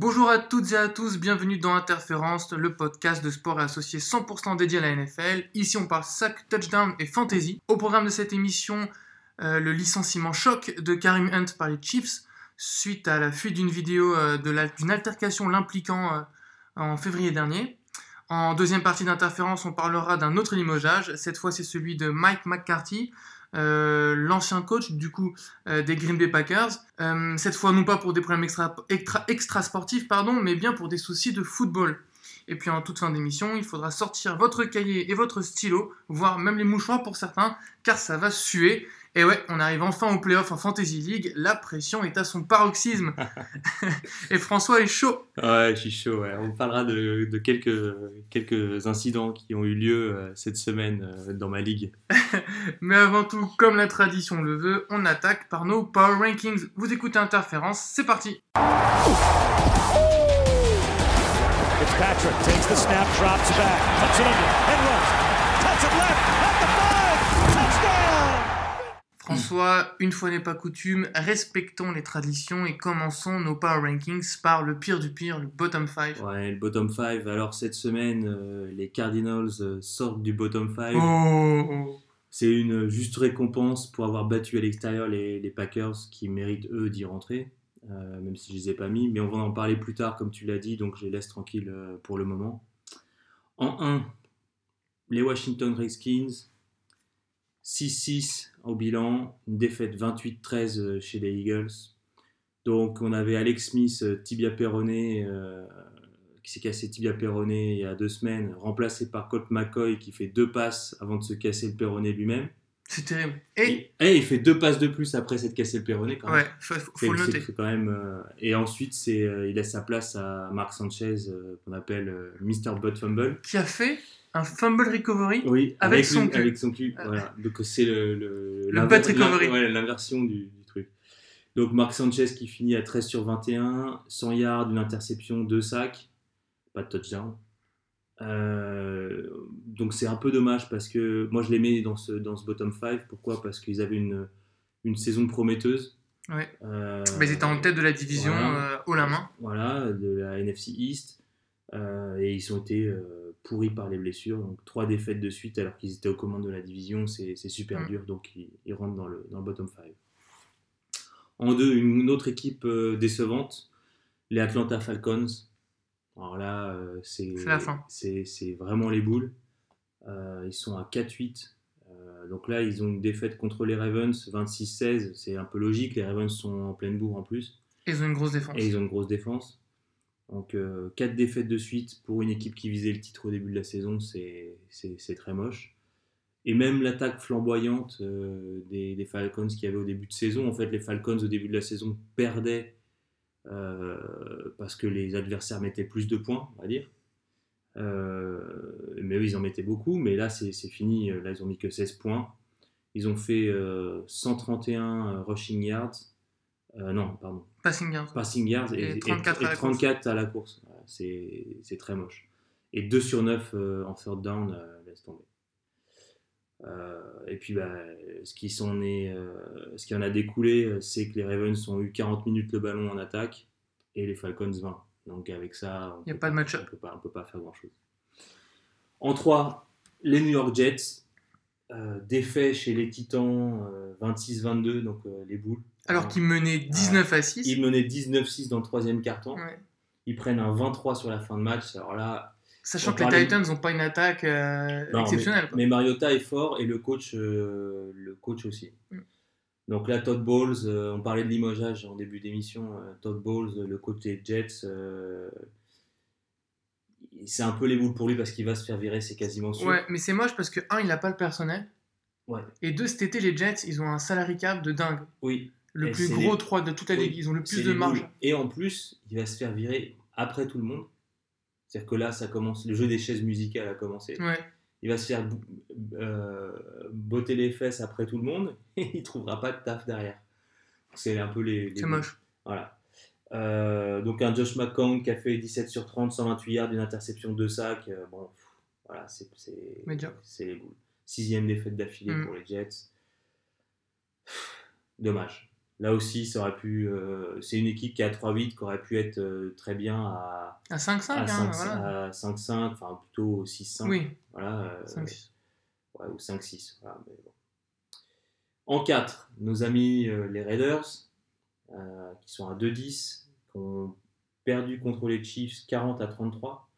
Bonjour à toutes et à tous, bienvenue dans Interférence, le podcast de sport et associé 100% dédié à la NFL. Ici on parle sac, touchdown et fantasy. Au programme de cette émission, euh, le licenciement choc de Karim Hunt par les Chiefs suite à la fuite d'une vidéo euh, d'une altercation l'impliquant euh, en février dernier. En deuxième partie d'interférence, on parlera d'un autre limogeage. Cette fois, c'est celui de Mike McCarthy, euh, l'ancien coach du coup euh, des Green Bay Packers. Euh, cette fois, non pas pour des problèmes extra, extra, extra, sportifs, pardon, mais bien pour des soucis de football. Et puis en toute fin d'émission, il faudra sortir votre cahier et votre stylo, voire même les mouchoirs pour certains, car ça va suer. Et ouais, on arrive enfin au playoff en Fantasy League. La pression est à son paroxysme. et François est chaud. Ouais, je suis chaud. Ouais. On parlera de, de, quelques, quelques incidents qui ont eu lieu euh, cette semaine euh, dans ma ligue. Mais avant tout, comme la tradition le veut, on attaque par nos Power Rankings. Vous écoutez Interférence, c'est parti. Fitzpatrick takes the snap, drops back, cuts it under, and runs. Touch it left, at the five, touchdown! François, une fois n'est pas coutume, respectons les traditions et commençons nos power rankings par le pire du pire, le bottom 5. Ouais, le bottom 5. Alors cette semaine, euh, les Cardinals euh, sortent du bottom 5. Oh. C'est une juste récompense pour avoir battu à l'extérieur les, les, Packers qui méritent eux d'y rentrer. Euh, même si je les ai pas mis, mais on va en parler plus tard, comme tu l'as dit, donc je les laisse tranquilles pour le moment. En 1, les Washington Redskins, 6-6 au bilan, une défaite 28-13 euh, chez les Eagles. Donc on avait Alex Smith, tibia péroné, euh, qui s'est cassé tibia péroné il y a deux semaines, remplacé par Colt McCoy qui fait deux passes avant de se casser le péroné lui-même. C'est terrible. Et... et, il fait deux passes de plus après s'être cassé le péroné quand même. Ouais, faut, faut le noter. Quand même, euh, et ensuite, c'est, euh, il laisse sa place à Marc Sanchez, euh, qu'on appelle Mr. Butt Fumble. Qui a fait un fumble recovery oui, avec, avec, son cul. avec son cul. Voilà. Donc c'est le, le, le recovery. Ouais, l'inversion du, du, truc. Donc Marc Sanchez qui finit à 13 sur 21, 100 yards, une interception, deux sacs, pas de touchdown. Euh, donc c'est un peu dommage parce que moi je les mets dans ce, dans ce bottom 5. Pourquoi? Parce qu'ils avaient une, une saison prometteuse. Ouais. Euh, Mais ils étaient en tête de la division voilà, euh, haut la main. Voilà, de la NFC East. Euh, et ils ont été pourris par les blessures. Donc trois défaites de suite alors qu'ils étaient aux commandes de la division. C'est super dur. Donc ils, ils, rentrent dans le, dans le bottom 5. En deux, une, autre équipe décevante, les Atlanta Falcons. Alors là, euh, c'est c'est vraiment les boules. Euh, ils sont à 4-8. Euh, donc là, ils ont une défaite contre les Ravens, 26-16. C'est un peu logique. Les Ravens sont en pleine bourre en plus. Et ils ont une grosse défense. Et ils ont une grosse défense. Donc 4 défaites de suite pour une équipe qui visait le titre au début de la saison, c'est très moche. Et même l'attaque flamboyante des, des, Falcons qu'il y avait au début de saison. En fait, les Falcons au début de la saison perdaient euh, parce que les adversaires mettaient plus de points, on va dire. Euh, mais eux, ils en mettaient beaucoup, mais là, c'est fini. Là, ils ont mis que 16 points. Ils ont fait 131 rushing yards. Euh, non, pardon. Passing yards. Passing yards et, et 34, et, à, la 34 à la course. C'est très moche. Et 2 sur 9 en third down, laisse tomber. Euh, et puis, bah, ce, qui s'en est, euh, ce qui en a découlé, c'est que les Ravens ont eu 40 minutes le ballon en attaque et les Falcons 20. Donc, avec ça, on ne peut pas faire grand-chose. En 3, les New York Jets, euh, défait chez les Titans 26-22, donc les boules. Alors qu'ils menaient 19 à 6. Ils menaient 19-6 dans le troisième carton. Ouais. Ils prennent un 23 sur la fin de match. Alors là, Sachant que les Titans n'ont pas une attaque euh, non, exceptionnelle. Mais, mais, Mariota est fort et le coach, euh, le coach aussi. Mm. Donc là, Todd Bowles, euh, on parlait de limogeage en début d'émission. Todd Bowles, le coach des Jets, c'est un peu les boules pour lui parce qu'il va se faire virer, c'est quasiment sûr. Ouais, mais c'est moche parce que, un, il n'a pas le personnel. Ouais. Et deux, cet été, les Jets, ils ont un salary cap de dingue. Oui. Le plus gros les... 3 de toute la ligue. Ils ont le plus de marge. Boules. Et en plus, il va se faire virer après tout le monde. C'est-à-dire que là, ça commence, le jeu des chaises musicales a commencé. Ouais. Il va se faire euh, botter les fesses après tout le monde et il trouvera pas de taf derrière. C'est un peu les. les c'est moche. Voilà. Euh, donc un Josh McCown qui a fait 17 sur 30, 128 yards, une interception, deux sacs. Euh, bon, voilà, c'est c'est les boules. Sixième défaite d'affilée mm. pour les Jets. Dommage. Là aussi, ça aurait pu. euh, c'est une équipe qui est à 3-8 qui aurait pu être euh, très bien à, À 5-5, à hein, 5 voilà. à 5-5, enfin plutôt 6-5. Oui, Voilà, euh, 5-6. ouais, ou 5-6. voilà, mais bon. En 4, nos amis les Raiders, qui sont à 2-10, qui ont perdu contre les Chiefs 40 à 33.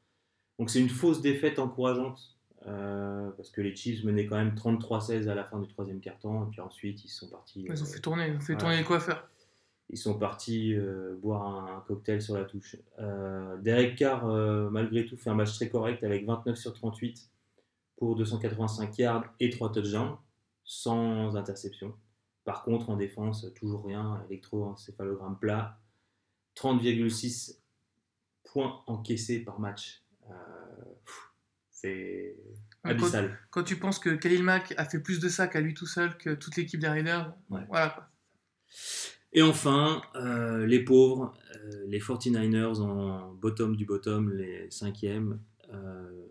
Donc c'est une fausse défaite encourageante, euh, parce que les Chiefs menaient quand même 33-16 à la fin du troisième quart-temps, et puis ensuite ils sont partis. Ils ont euh, fait tourner, ils ont fait voilà. tourner les coiffeurs. ils sont partis euh, boire un, un cocktail sur la touche. Euh, Derek Carr, malgré tout, fait un match très correct avec 29 sur 38 pour 285 yards et 3 touchdowns, sans interception. Par contre, en défense, toujours rien, électroencéphalogramme plat. 30,6 points encaissés par match. C'est Quand, abyssal. quand tu penses que Khalil Mack a fait plus de sacs à lui tout seul que toute l'équipe des Raiders, Ouais. voilà quoi. Et enfin, euh, les pauvres, euh, les 49ers en bottom du bottom, les cinquièmes, euh,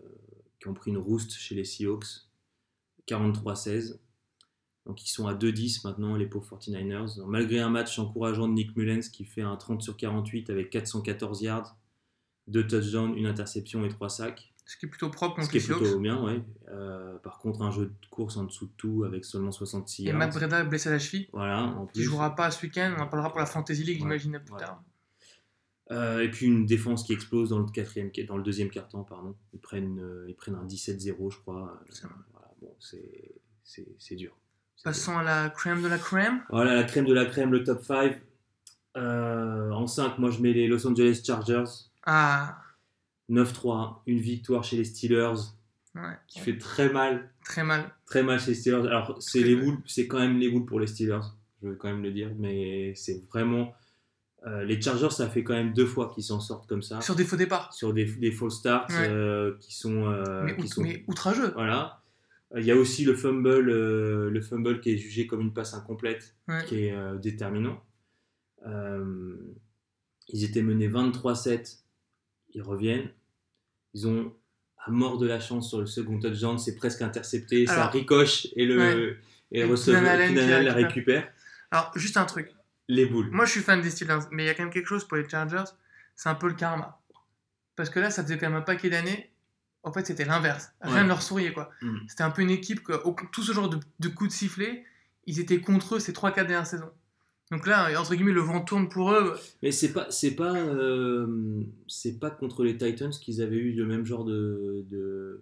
qui ont pris une rouste chez les Seahawks, 43-16. Donc ils sont à 2-10 maintenant, les pauvres 49ers. Donc, malgré un match encourageant de Nick Mullens qui fait un 30 sur 48 avec 414 yards, 2 touchdowns, une interception et 3 sacs. Ce qui est plutôt propre Ce contre qui les est plutôt bien, ouais. Euh, par contre, un jeu de course en dessous de tout avec seulement 66 Et yards. Matt Breda blessé à la cheville, Voilà, en qui plus. jouera pas ce week-end, on en parlera pour la Fantasy League, Ouais. j'imagine plus tard. Euh, et puis une défense qui explose dans le, quatrième, dans le deuxième quart-temps. Pardon. Ils, prennent, euh, ils prennent un 17-0, je crois. C'est. Voilà, bon, c'est, dur. Passons à la crème de la crème. Voilà, la crème de la crème, le top 5. Euh, en 5, moi je mets les Los Angeles Chargers. Ah, 9-3, une victoire chez les Steelers ouais, qui fait très mal. très mal. Très mal chez les Steelers. Alors, c'est, les boules, c'est quand même les boules pour les Steelers, je veux quand même le dire. Mais c'est vraiment. euh, les Chargers, ça fait quand même deux fois qu'ils s'en sortent comme ça. Sur des faux départs. sur des, des false starts Ouais. euh, qui sont, euh, mais, qui sont mais outrageux. voilà il y a aussi le fumble le fumble qui est jugé comme une passe incomplète Ouais. qui est déterminant ils étaient menés 23-7 ils reviennent ils ont à mort de la chance sur le second touchdown c'est presque intercepté ça ricoche et le ouais. et receveur la récupère. récupère Alors, juste un truc. les boules Moi, je suis fan des Steelers, mais il y a quand même quelque chose pour les Chargers, c'est un peu le karma. Parce que là, ça faisait quand même un paquet d'années. En fait, c'était l'inverse. Rien Ouais. ne leur souriait, quoi. Mm. C'était un peu une équipe que, au- tout ce genre de, de coups de sifflet, ils étaient contre eux ces 3-4 dernières saisons. Donc là, entre guillemets, le vent tourne pour eux. Mais c'est pas c'est pas euh, c'est pas contre les Titans qu'ils avaient eu le même genre de, de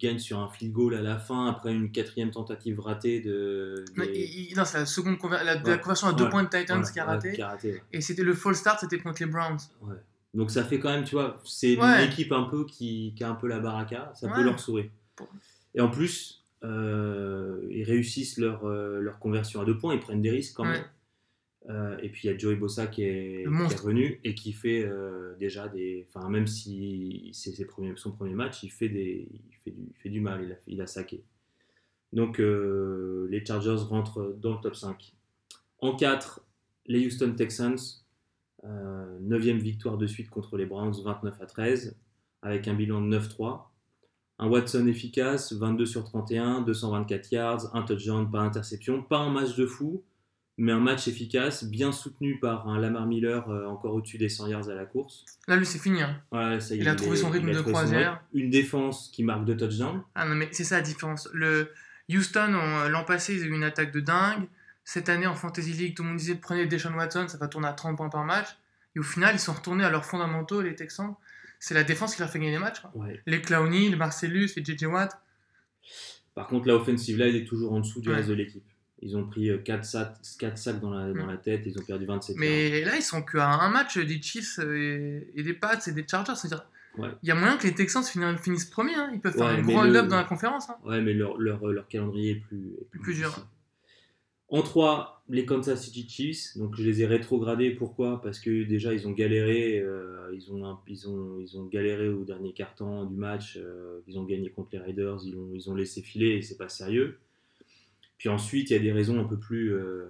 gagne sur un field goal à la fin après une quatrième tentative ratée de des- il- non, c'est la seconde conver- la, Ouais. la conversion à deux Ouais. points de Titans voilà, qui a ouais, raté. qui a raté, ouais. Et c'était le false start, c'était contre les Browns. Ouais. Donc ça fait quand même tu vois c'est une équipe un peu qui, qui a un peu la baraka ça peut leur sourire. Et en plus euh, ils réussissent leur euh, leur conversion à deux points ils prennent des risques quand même. Euh, et puis il y a Joey Bossa qui est, qui revenu et qui fait euh, déjà des. Enfin, même si c'est ses premiers, son premier match, il fait, des, il fait, du, il fait du mal, il a, il a saqué. Donc euh, les Chargers rentrent dans le top 5. En 4, les Houston Texans, euh, 9 victoire de suite contre les Browns, 29 à 13, avec un bilan de 9-3. Un Watson efficace, 22 sur 31, 224 yards, un touchdown, pas interception, pas un match de fou, mais un match efficace, bien soutenu par un Lamar Miller euh, encore au-dessus des 100 yards à la course. Là, lui, c'est fini. hein. Ça Il a trouvé est- son rythme de croisière. Une défense qui marque deux touchdowns. Ah non, mais c'est ça la différence. Le Houston, on- l'an passé, ils ont eu une attaque de dingue. Cette année, en Fantasy League, tout le monde disait prenez Deshaun Watson, ça va tourner à 30 points par match. Et au final, ils sont retournés à leurs fondamentaux, les Texans. C'est la défense qui leur fait gagner les matchs. quoi. Ouais. Les Clowney, les Marcellus, les JJ Watt. Par contre, la offensive line est toujours en dessous du Ouais. reste de l'équipe. Ils ont pris 4 sacs, quatre sacs dans, la, dans Mm. la tête, ils ont perdu 27 yards. Mais là, ils sont qu'à un match des Chiefs et, et des Pats et des Chargers. C'est-à-dire, Ouais. il y a moyen que les Texans finissent, premiers. hein. Ils peuvent faire un gros hold-up dans la conférence. hein. Ouais, mais leur, leur, leur calendrier est plus, est plus, Plus dur. En 3, les Kansas City Chiefs. Donc je les ai rétrogradés. Pourquoi? Parce que déjà ils ont galéré. euh, ils, ont, un- ils, ont, ils ont galéré au dernier quart-temps du match. euh, ils ont gagné contre les Raiders. Ils ont, ils ont laissé filer et c'est pas sérieux. Puis ensuite, il y a des raisons un peu plus. euh,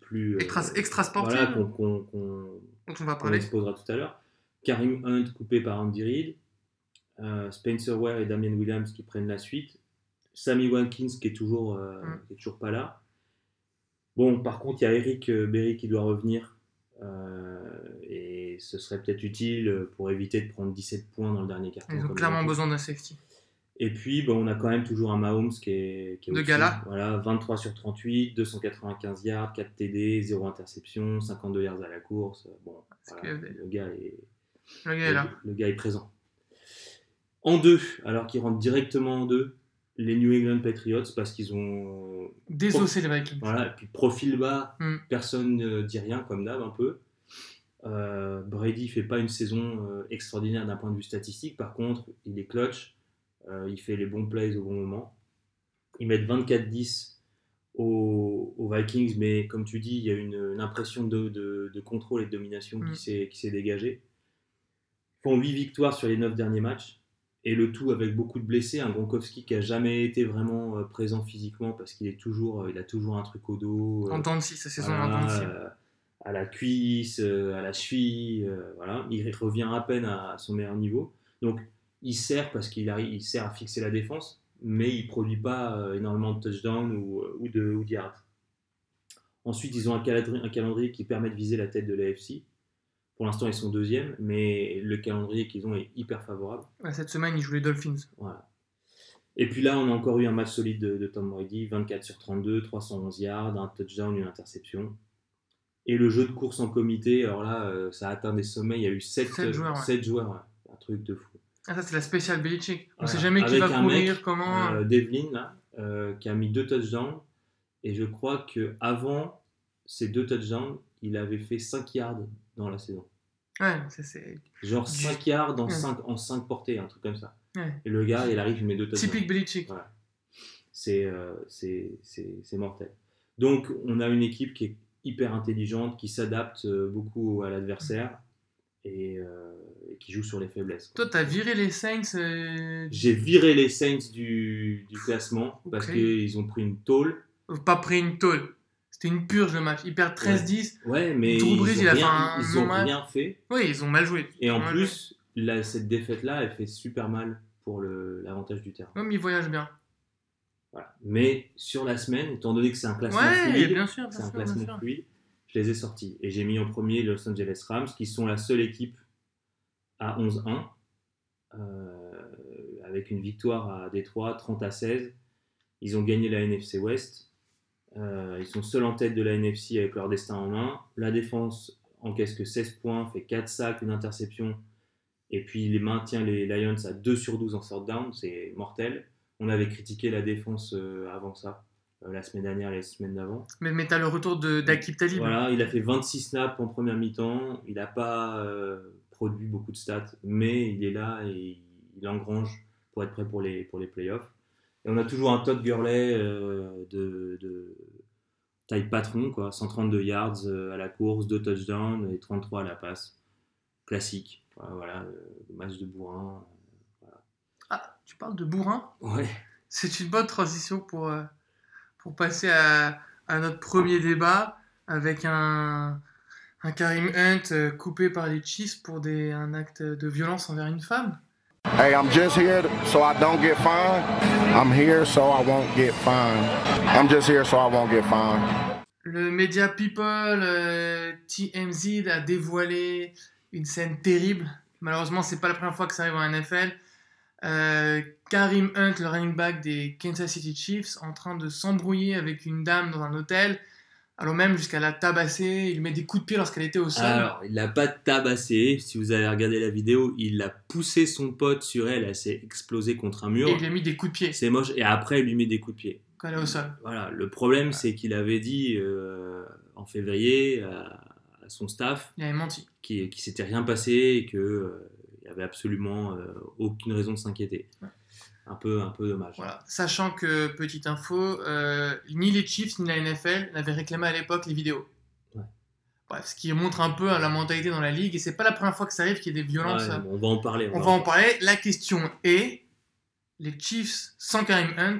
plus euh, Extra, extra sportive, voilà, qu'on qu'on- qu'on- dont on va qu'on parler. exposera tout à l'heure. Karim Hunt coupé par Andy Reid. Euh, Spencer Ware et Damien Williams qui prennent la suite. Sammy Watkins qui est toujours, euh, Mm. qui est toujours pas là. Bon, par contre, il y a Eric Berry qui doit revenir. euh, et ce serait peut-être utile pour éviter de prendre 17 points dans le dernier carton. Ils ont clairement besoin d'un safety. Et puis, bon, on a quand même toujours un Mahomes qui est, qui est De gala. Voilà, 23 sur 38, 295 yards, 4 TD, 0 interception, 52 yards à la course. Bon, voilà, le, gars est, Le gars est là. le gars est présent. En deux, alors qu'ils rentrent directement en deux, les New England Patriots, parce qu'ils ont Désosser les Vikings. voilà, et puis profil bas, Mm. personne ne dit rien comme d'hab un peu. Euh, Brady fait pas une saison euh, extraordinaire d'un point de vue statistique, par contre il est clutch, euh, il fait les bons plays au bon moment. Ils mettent 24-10 aux, aux Vikings, mais comme tu dis, il y a une, une impression de, de- de contrôle et de domination Mm. qui s'est qui s'est dégagée. Ils font 8 victoires sur les 9 derniers matchs. Et le tout avec beaucoup de blessés, un Gronkowski qui a jamais été vraiment euh, présent physiquement parce qu'il est toujours, euh, il a toujours un truc au dos, En temps de sa saison en à la cuisse, à la cheville, euh, voilà. Il revient à peine à son meilleur niveau. Donc il sert parce qu'il il sert à fixer la défense, mais il produit pas euh, énormément de touchdowns ou, euh, ou de ou yards. Ensuite, ils ont un calendrier, un calendrier qui permet de viser la tête de l'AFC. Pour l'instant, ils sont deuxième, mais le calendrier qu'ils ont est hyper favorable. Cette semaine, ils jouent les Dolphins. Voilà. Et puis là, on a encore eu un match solide de, de Tom Brady, 24 sur 32, 311 yards, un touchdown, une interception. Et le jeu de course en comité, alors là, euh, ça a atteint des sommets. Il y a eu 7, Sept joueurs, ouais. joueurs, ouais. un truc de fou. Ah, ça, c'est la spéciale Belichick. On Voilà. sait jamais qui Avec va courir, mec, comment. Euh, Devlin, là, euh, qui a mis deux touchdowns. Et je crois que avant ces deux touchdowns, il avait fait 5 yards dans la saison. Ouais, ça, c'est Genre 5 yards en Ouais. 5, en 5 portées, un truc comme ça. Ouais. Et le gars, il arrive, il met deux touchdowns. typique Belichick. Voilà. C'est euh, c'est- c'est- c'est mortel. Donc, on a une équipe qui est hyper intelligente, qui s'adapte euh, beaucoup à l'adversaire et, euh, et qui joue sur les faiblesses. quoi. Toi, t'as viré les Saints. euh, J'ai viré les Saints du, du classement parce Ok. qu'ils ont pris une tôle. Pas pris une tôle. C'était une purge le match. Ils perdent 13-10. Ouais, mais Drew ils ont il a fait un ils ont match. rien fait. Oui, ils ont mal joué. Et en plus, cette défaite-là, elle fait super mal pour l'avantage du terrain. Ouais, mais ils voyagent bien. Voilà. Mais sur la semaine, étant donné que c'est un classement Ouais, fluide, bien sûr, un bien classement sûr. fluide, je les ai sortis. Et j'ai mis en premier les Los Angeles Rams, qui sont la seule équipe à 11-1, euh, avec une victoire à Détroit, 30 à 16. Ils ont gagné la NFC West. Euh, ils sont seuls en tête de la NFC avec leur destin en main. La défense encaisse que 16 points, fait 4 sacs, une interception. Et puis il maintient les Lions à 2 sur 12 en third down, c'est mortel. On avait critiqué la défense euh, avant ça, euh, la semaine dernière et la semaine d'avant. Mais, mais t'as le retour de- d'Akib Talib. Voilà, il a fait 26 snaps en première mi-temps. Il n'a pas euh, produit beaucoup de stats, mais il est là et il engrange pour être prêt pour les, pour les playoffs. Et on a toujours un Todd Gurley euh, de, de taille patron, quoi. 132 yards euh, à la course, 2 touchdowns et 33 à la passe. Classique. Voilà, voilà, euh, match de bourrin. Ah, tu parles de bourrin? Ouais. C'est une bonne transition pour, pour passer à, à notre premier débat avec un, un Karim Hunt euh, coupé par les Chiefs pour des, un acte de violence envers une femme. Hey, I'm just here so I don't get fined. I'm here so I won't get fined. I'm just here so I won't get fined. Le média People euh, TMZ a dévoilé une scène terrible. Malheureusement, c'est pas la première fois que ça arrive en NFL. Euh, Karim Hunt, le running back des Kansas City Chiefs, en train de s'embrouiller avec une dame dans un hôtel, allant même jusqu'à la tabasser. Il lui met des coups de pied lorsqu'elle était au sol. Alors, il l'a pas tabassé. Si vous avez regardé la vidéo, il a poussé son pote sur elle. Elle s'est explosée contre un mur. et il lui a mis des coups de pied C'est moche. Et après, il lui met des coups de pied. quand elle est au sol. Voilà. Le problème, c'est qu'il avait dit euh, en février à, à son staff Il avait menti. qu'il qui s'était rien passé et qu'il n'y avait absolument euh, aucune raison de s'inquiéter. Ouais. Un peu, un peu dommage. Voilà. Sachant que, petite info, euh, ni les Chiefs ni la NFL n'avaient réclamé à l'époque les vidéos. Ouais. Bref, ce qui montre un peu hein, la mentalité dans la ligue. Et c'est pas la première fois que ça arrive qu'il y ait des violences. Ouais, on va en parler. On va en parler. La question est les Chiefs sans Karim Hunt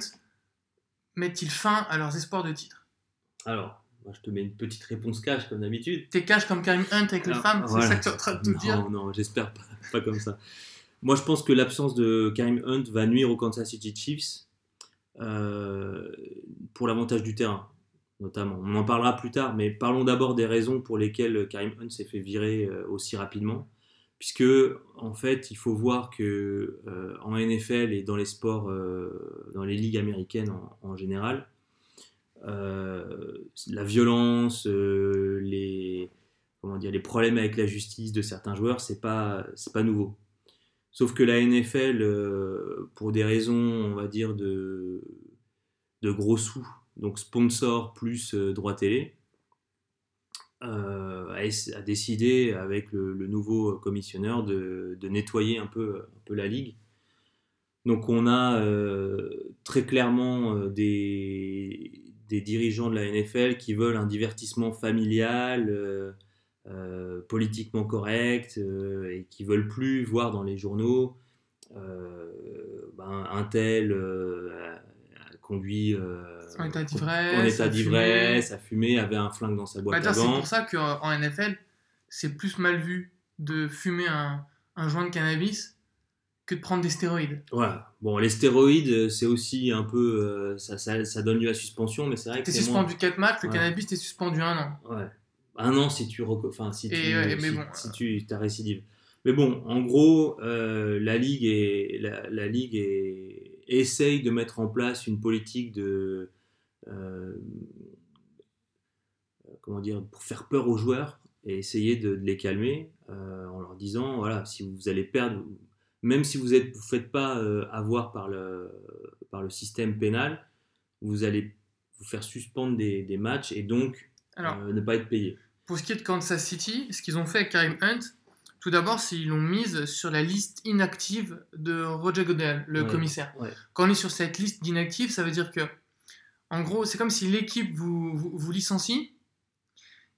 mettent-ils fin à leurs espoirs de titre? Alors, moi, je te mets une petite réponse cash comme d'habitude. T'es cash comme Karim Hunt avec les femmes voilà. C'est ça que tu es en train de tout non, dire? Non, j'espère pas, pas comme ça. Moi, je pense que l'absence de Karim Hunt va nuire aux Kansas City Chiefs euh, pour l'avantage du terrain. notamment. On en parlera plus tard, mais parlons d'abord des raisons pour lesquelles Karim Hunt s'est fait virer euh, aussi rapidement. Puisque, en fait, il faut voir que euh, en NFL et dans les sports, dans les ligues américaines en, général, la violence, les, comment dire, les problèmes avec la justice de certains joueurs, c'est pas, pas nouveau. Sauf que la NFL, pour des raisons, on va dire, de, gros sous, donc sponsor plus euh, droit télé, euh, a, décidé avec le, nouveau commissionneur de, nettoyer un peu, la ligue. Donc on a euh, très clairement des, dirigeants de la NFL qui veulent un divertissement familial, politiquement correct, et qui veulent plus voir dans les journaux ben, un tel conduit euh, en état d'ivresse, a fumé, avait un flingue dans sa boîte bah, C'est pour ça qu'en NFL, c'est plus mal vu de fumer un, un, joint de cannabis que de prendre des stéroïdes. Voilà. Bon, les stéroïdes, c'est aussi un peu. Euh, ça, ça, donne lieu à suspension, mais c'est vrai que. T'es suspendu moins... 4 matchs, le cannabis, t'es suspendu un an. Ouais. Un an si tu. Enfin, si tu, bon, si, tu as récidive. Mais bon, en gros, euh, la ligue est. La, la ligue est essaye de mettre en place une politique de euh, comment dire pour faire peur aux joueurs et essayer de, les calmer euh, en leur disant voilà si vous allez perdre même si vous êtes vous faites pas euh, avoir par le par le système pénal vous allez vous faire suspendre des, des matchs et donc ne pas être payé pour ce qui est de Kansas City ce qu'ils ont fait avec Karim Hunt tout d'abord, ils l'ont mise sur la liste inactive de Roger Goodell, le commissaire. Quand on est sur cette liste d'inactifs, ça veut dire que, en gros, c'est comme si l'équipe vous, vous, licencie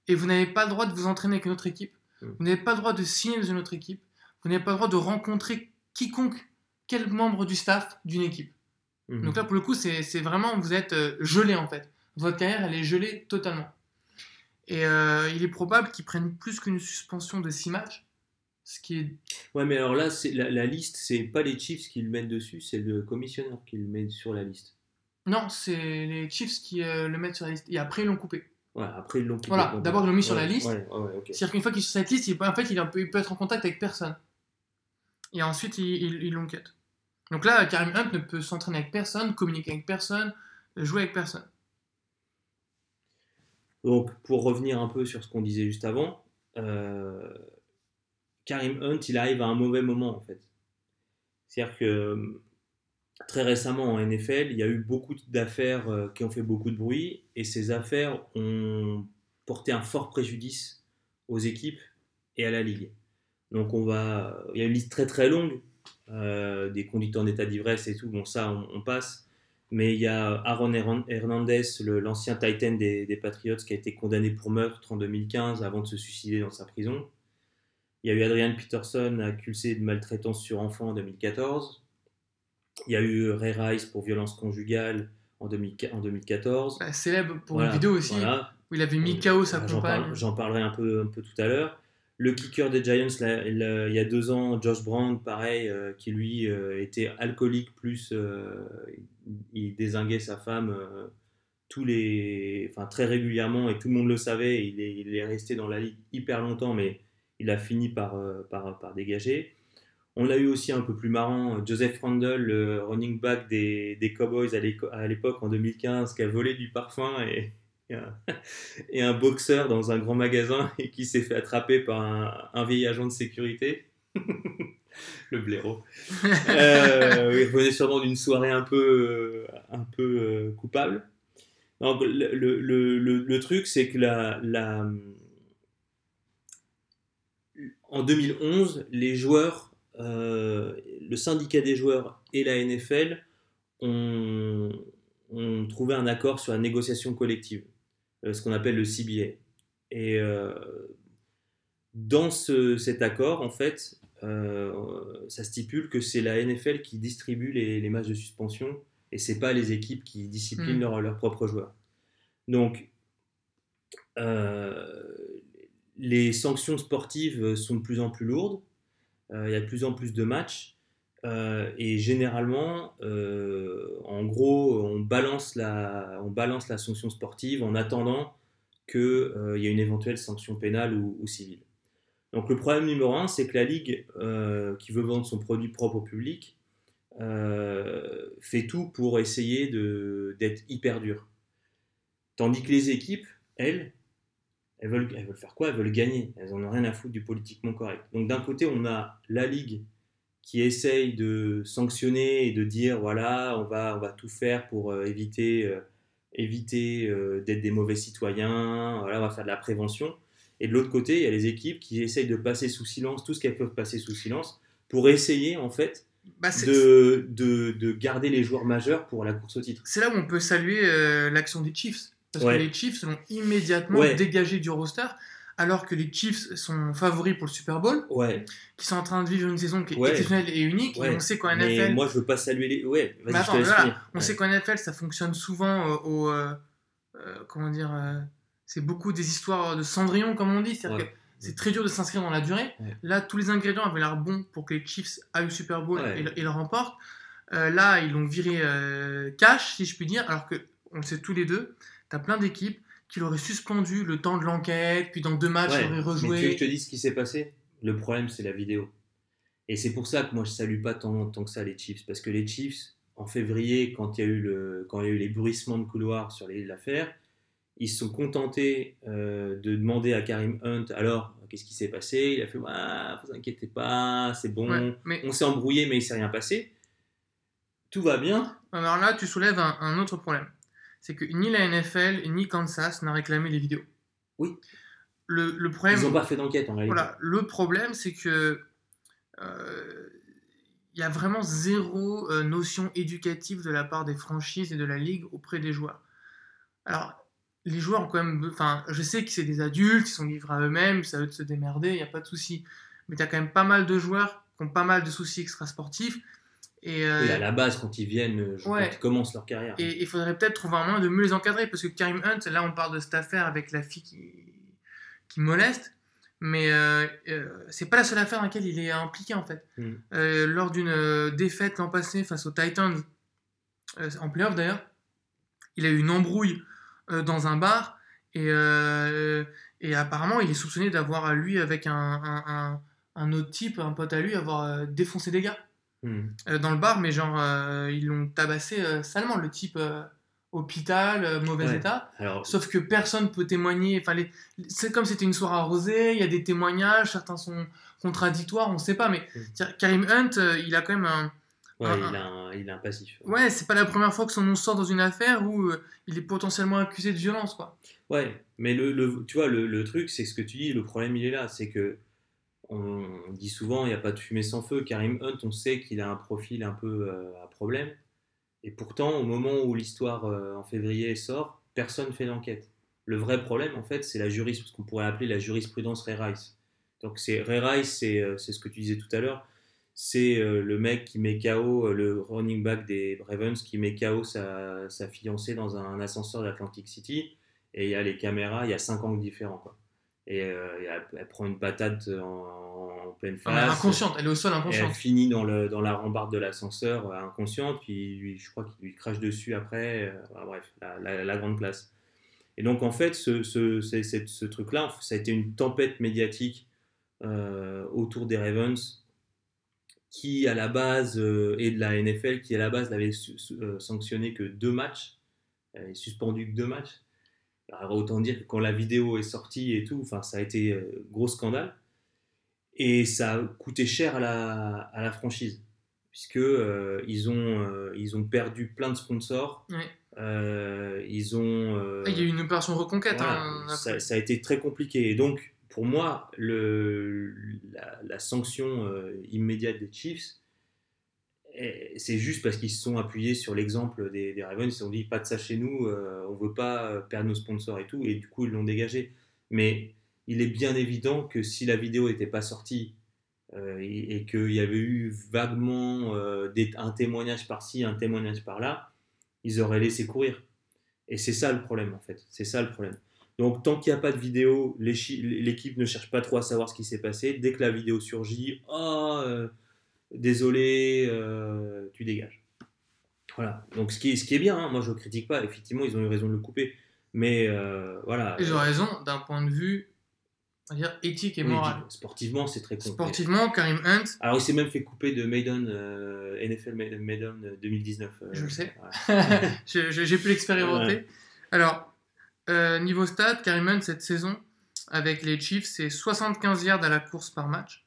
et vous n'avez pas le droit de vous entraîner avec une autre équipe. Mm. Vous n'avez pas le droit de signer dans une autre équipe. Vous n'avez pas le droit de rencontrer quiconque, quel membre du staff d'une équipe. Mm-hmm. Donc là, pour le coup, c'est vraiment, vous êtes euh, gelé en fait. Votre carrière, elle est gelée totalement. Et euh, il est probable qu'ils prennent plus qu'une suspension de 6 matchs ce qui est... Ouais, mais alors là, c'est la, liste, c'est pas les Chiefs qui le mettent dessus, c'est le commissionneur qui le met sur la liste. Non, c'est les Chiefs qui euh, le mettent sur la liste. Et après, ils l'ont coupé. Ouais, après, ils l'ont coupé. Voilà, d'abord, ils l'ont mis sur la liste. Ouais, C'est-à-dire qu'une fois qu'il est sur cette liste, il, en fait, il, peut, être en contact avec personne. Et ensuite, ils l'ont cut. Donc là, Karim Hunt ne peut s'entraîner avec personne, communiquer avec personne, jouer avec personne. Donc, pour revenir un peu sur ce qu'on disait juste avant, euh, Karim Hunt, il arrive à un mauvais moment en fait. C'est-à-dire que très récemment en NFL, il y a eu beaucoup d'affaires euh, qui ont fait beaucoup de bruit et ces affaires ont porté un fort préjudice aux équipes et à la ligue. Donc on va, il y a une liste très très longue euh, des conducteurs en état d'ivresse et tout. Bon ça on, passe, mais il y a Aaron Hernandez, l'ancien Titan des, des, Patriots, qui a été condamné pour meurtre en 2015 avant de se suicider dans sa prison. Il y a eu Adrian Peterson accusé de maltraitance sur enfant en 2014. Il y a eu Ray Rice pour violence conjugale en, 2014. Bah, célèbre pour une vidéo aussi, où il avait mis KO sa compagne. J'en parlerai un peu, un peu tout à l'heure. Le kicker des Giants, il y a deux ans, Josh Brown, pareil, euh, qui lui euh, était alcoolique, plus euh, il désinguait sa femme tous les, enfin, très régulièrement et tout le monde le savait. Il est, il est resté dans la ligue hyper longtemps, mais il a fini par, euh, par, par, dégager. On a eu aussi un peu plus marrant Joseph Randall, le running back des, des Cowboys à l'époque en 2015, qui a volé du parfum et, et, un, boxeur dans un grand magasin et qui s'est fait attraper par un, vieil agent de sécurité. le blaireau. Euh, il revenait sûrement d'une soirée un peu, un peu euh, coupable. Donc, le, le, le, le truc, c'est que la, la, en 2011, les joueurs, euh, le syndicat des joueurs et la NFL ont, trouvé un accord sur la négociation collective, euh, ce qu'on appelle le CBA. Et euh, dans cet accord, en fait, ça stipule que c'est la NFL qui distribue les, matchs de suspension et c'est pas les équipes qui disciplinent hmm. leurs propres joueurs. Donc, les sanctions sportives sont de plus en plus lourdes. Euh, il y a de plus en plus de matchs. Euh, et généralement, euh, en gros, on balance, la, sanction sportive en attendant qu'il y ait une éventuelle sanction pénale ou, ou, civile. Donc le problème numéro un, c'est que la Ligue, qui veut vendre son produit propre au public, fait tout pour essayer d'être hyper dur. Tandis que les équipes, elles, elles veulent, elles veulent faire quoi? Elles veulent gagner. Elles n'en ont rien à foutre du politiquement correct. Donc d'un côté, on a la Ligue qui essaye de sanctionner et de dire voilà, on va, on va tout faire pour euh, éviter, euh, éviter euh, d'être des mauvais citoyens, voilà, on va faire de la prévention. Et de l'autre côté, il y a les équipes qui essayent de passer sous silence tout ce qu'elles peuvent passer sous silence pour essayer en fait bah, de, de, de, garder les joueurs majeurs pour la course au titre. C'est là où on peut saluer l'action des Chiefs. Parce que les Chiefs l'ont immédiatement dégagé du roster, alors que les Chiefs sont favoris pour le Super Bowl, ouais. qui sont en train de vivre une saison qui est exceptionnelle et unique. Et on sait qu'en NFL. moi, je veux pas saluer les. Ouais, voilà, on sait qu'en NFL, ça fonctionne souvent euh, au. Euh, euh, comment dire C'est beaucoup des histoires de Cendrillon, comme on dit. C'est-à-dire que c'est très dur de s'inscrire dans la durée. Là, tous les ingrédients avaient l'air bons pour que les Chiefs aillent au Super Bowl et, et, le remportent. là, ils l'ont viré cash, si je puis dire, alors que on le sait tous les deux T'as plein d'équipes qui l'auraient suspendu le temps de l'enquête, puis dans deux matchs, ouais, il aurait rejoué. Mais tu je te dis ce qui s'est passé? Le problème, c'est la vidéo. Et c'est pour ça que moi, je salue pas tant, tant, que ça les Chiefs. Parce que les Chiefs, en février, quand il y a eu, le, quand il y a eu les bruissements de couloir sur l'affaire, ils se sont contentés euh, de demander à Karim Hunt alors qu'est-ce qui s'est passé? Il a fait vous inquiétez pas, c'est bon, mais... on s'est embrouillé mais il s'est rien passé. Tout va bien. Alors là, tu soulèves un autre problème c'est que ni la NFL ni Kansas n'a réclamé les vidéos. Oui. Le, le problème, Ils n'ont pas fait d'enquête en réalité. Voilà, le problème, c'est que euh, il y a vraiment zéro euh, notion éducative de la part des franchises et de la ligue auprès des joueurs. Alors, les joueurs ont quand même. Enfin, je sais que c'est des adultes, ils sont livrés à eux-mêmes, ça eux de se démerder, il n'y a pas de souci. Mais il y a quand même pas mal de joueurs qui ont pas mal de soucis extrasportifs et, euh, à la base, quand ils viennent, quand ils commencent leur carrière. Et il faudrait peut-être trouver un moyen de mieux les encadrer, parce que Karim Hunt, là on parle de cette affaire avec la fille qui, qui moleste, mais euh, euh, c'est pas la seule affaire dans laquelle il est impliqué en fait. Hmm. lors d'une défaite l'an passé face aux Titans, en playoff d'ailleurs, il a eu une embrouille dans un bar, et, et apparemment il est soupçonné d'avoir, lui, avec un, un, un, autre type, un pote à lui, avoir défoncé des gars. Hmm. Euh, dans le bar, mais genre, euh, ils l'ont tabassé euh, salement, le type hôpital, mauvais état. Sauf que personne peut témoigner. Enfin, c'est comme c'était une soirée arrosée, il y a des témoignages, certains sont contradictoires, on ne sait pas. Mais hmm. Karim Hunt, il a quand même un. Ouais, il, a un, il, a un, passif. Ouais, c'est pas la première fois que son nom sort dans une affaire où il est potentiellement accusé de violence, quoi. Ouais, mais le, le tu vois, le, le truc, c'est ce que tu dis, le problème, il est là. C'est que on, dit souvent il n'y a pas de fumée sans feu. Karim Hunt, on sait qu'il a un profil un peu euh, à problème. Et pourtant, au moment où l'histoire euh, en février sort, personne ne fait d'enquête. Le vrai problème, en fait, c'est la jurisprudence, ce qu'on pourrait appeler la jurisprudence Ray Rice. Donc, c'est Ray Rice, euh, c'est ce que tu disais tout à l'heure. C'est le mec qui met KO, le running back des Ravens, qui met KO sa, sa fiancée dans un ascenseur d'Atlantic City. Et il y a les caméras, il y a cinq angles différents. Et euh, elle, prend une patate en, pleine face. Elle est inconsciente, elle est au sol inconsciente. elle finit dans, le, dans la rambarde de l'ascenseur euh, inconsciente, puis je crois qu'il lui crache dessus après. Euh, bref, la, la, grande place. Et donc en fait, ce, ce, ce truc-là, ça a été une tempête médiatique autour des Ravens, qui à la base, et de la NFL, qui à la base n'avait sanctionné que deux matchs, et suspendu que deux matchs. Alors, autant dire que quand la vidéo est sortie et tout, enfin, ça a été euh, gros scandale. Et ça a coûté cher à la, à la franchise, puisque euh, ils, ont, euh, ils ont perdu plein de sponsors. ils ont. Il y a eu une opération reconquête. Hein, ça, ça, a été très compliqué. Et donc, pour moi, le, la, la sanction immédiate des Chiefs, c'est juste parce qu'ils se sont appuyés sur l'exemple des, des, Ravens, ils se sont dit pas de ça chez nous, euh, on veut pas perdre nos sponsors et tout, et du coup ils l'ont dégagé. Mais il est bien évident que si la vidéo n'était pas sortie euh, et, qu'il y avait eu vaguement euh, un témoignage par-ci, un témoignage par-là, ils auraient laissé courir. Et c'est ça le problème en fait, c'est ça le problème. Donc tant qu'il n'y a pas de vidéo, l'équipe ne cherche pas trop à savoir ce qui s'est passé. Dès que la vidéo surgit, oh désolé, euh, tu dégages. Voilà. Donc ce qui est, ce qui est bien, hein, moi je ne critique pas, effectivement ils ont eu raison de le couper. Mais euh, voilà. Ils ont raison d'un point de vue on va dire, éthique et Oui, moral. Sportivement, c'est très con. Sportivement, Karim Hunt, Alors il s'est même fait couper de Maiden, euh, NFL Maiden, Maiden 2019. euh, Je le sais. J'ai pu l'expérimenter. Alors, euh, niveau stats, Karim Hunt, cette saison, avec les Chiefs, c'est 75 yards à la course par match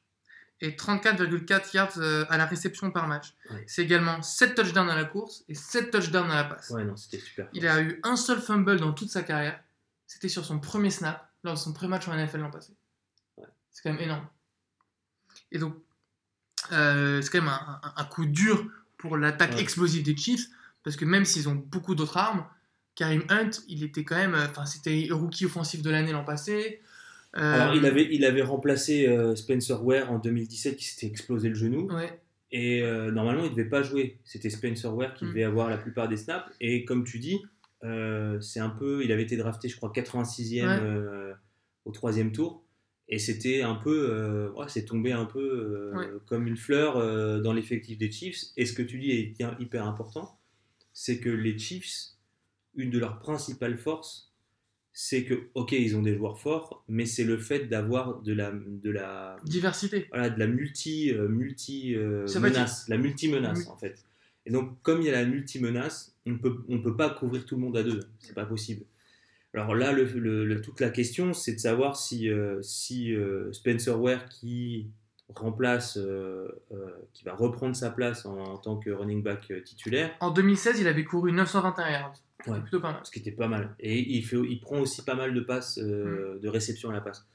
et 34,4 yards euh, à la réception par match. Ouais. C'est également 7 touchdowns à la course et 7 touchdowns à la passe. Ouais, non, c'était super. Il a eu un seul fumble dans toute sa carrière. C'était sur son premier snap, lors de son pré-match en NFL l'an passé. Ouais. C'est quand même énorme. Et donc, euh, c'est quand même un, un- un coup dur pour l'attaque explosive des Chiefs, parce que même s'ils ont beaucoup d'autres armes, Karim Hunt, il était quand même, euh, enfin, c'était rookie offensif de l'année l'an passé. Euh, Alors il avait, il avait remplacé euh, Spencer Ware en 2017 qui s'était explosé le genou. Ouais, Et euh, normalement, il ne devait pas jouer. C'était Spencer Ware qui Mm. devait avoir la plupart des snaps. Et comme tu dis, euh, c'est un peu. Il avait été drafté, je crois, 86e Ouais. euh, au troisième tour. Et c'était un peu. euh, ouais, c'est tombé un peu euh, Ouais. comme une fleur euh, dans l'effectif des Chiefs. Et ce que tu dis est hyper important c'est que les Chiefs, une de leurs principales forces, c'est que, ok, ils ont des joueurs forts, mais c'est le fait d'avoir de la, de la, diversité. voilà, de la multi, euh, multi euh, menace, la multi menace en fait. Et donc comme il y a la multi menace, on peut on peut pas couvrir tout le monde à deux, c'est pas possible. Alors là, le, le- le- toute la question, c'est de savoir si euh, si Spencer Ware qui remplace, euh, euh, qui va reprendre sa place en, en tant que running back titulaire, En 2016, il avait couru 921 yards. Ouais. C'est plutôt pas mal. ce qui était pas mal. Et il, fait, il prend aussi pas mal de passes, Mm. euh, de réception à la passe.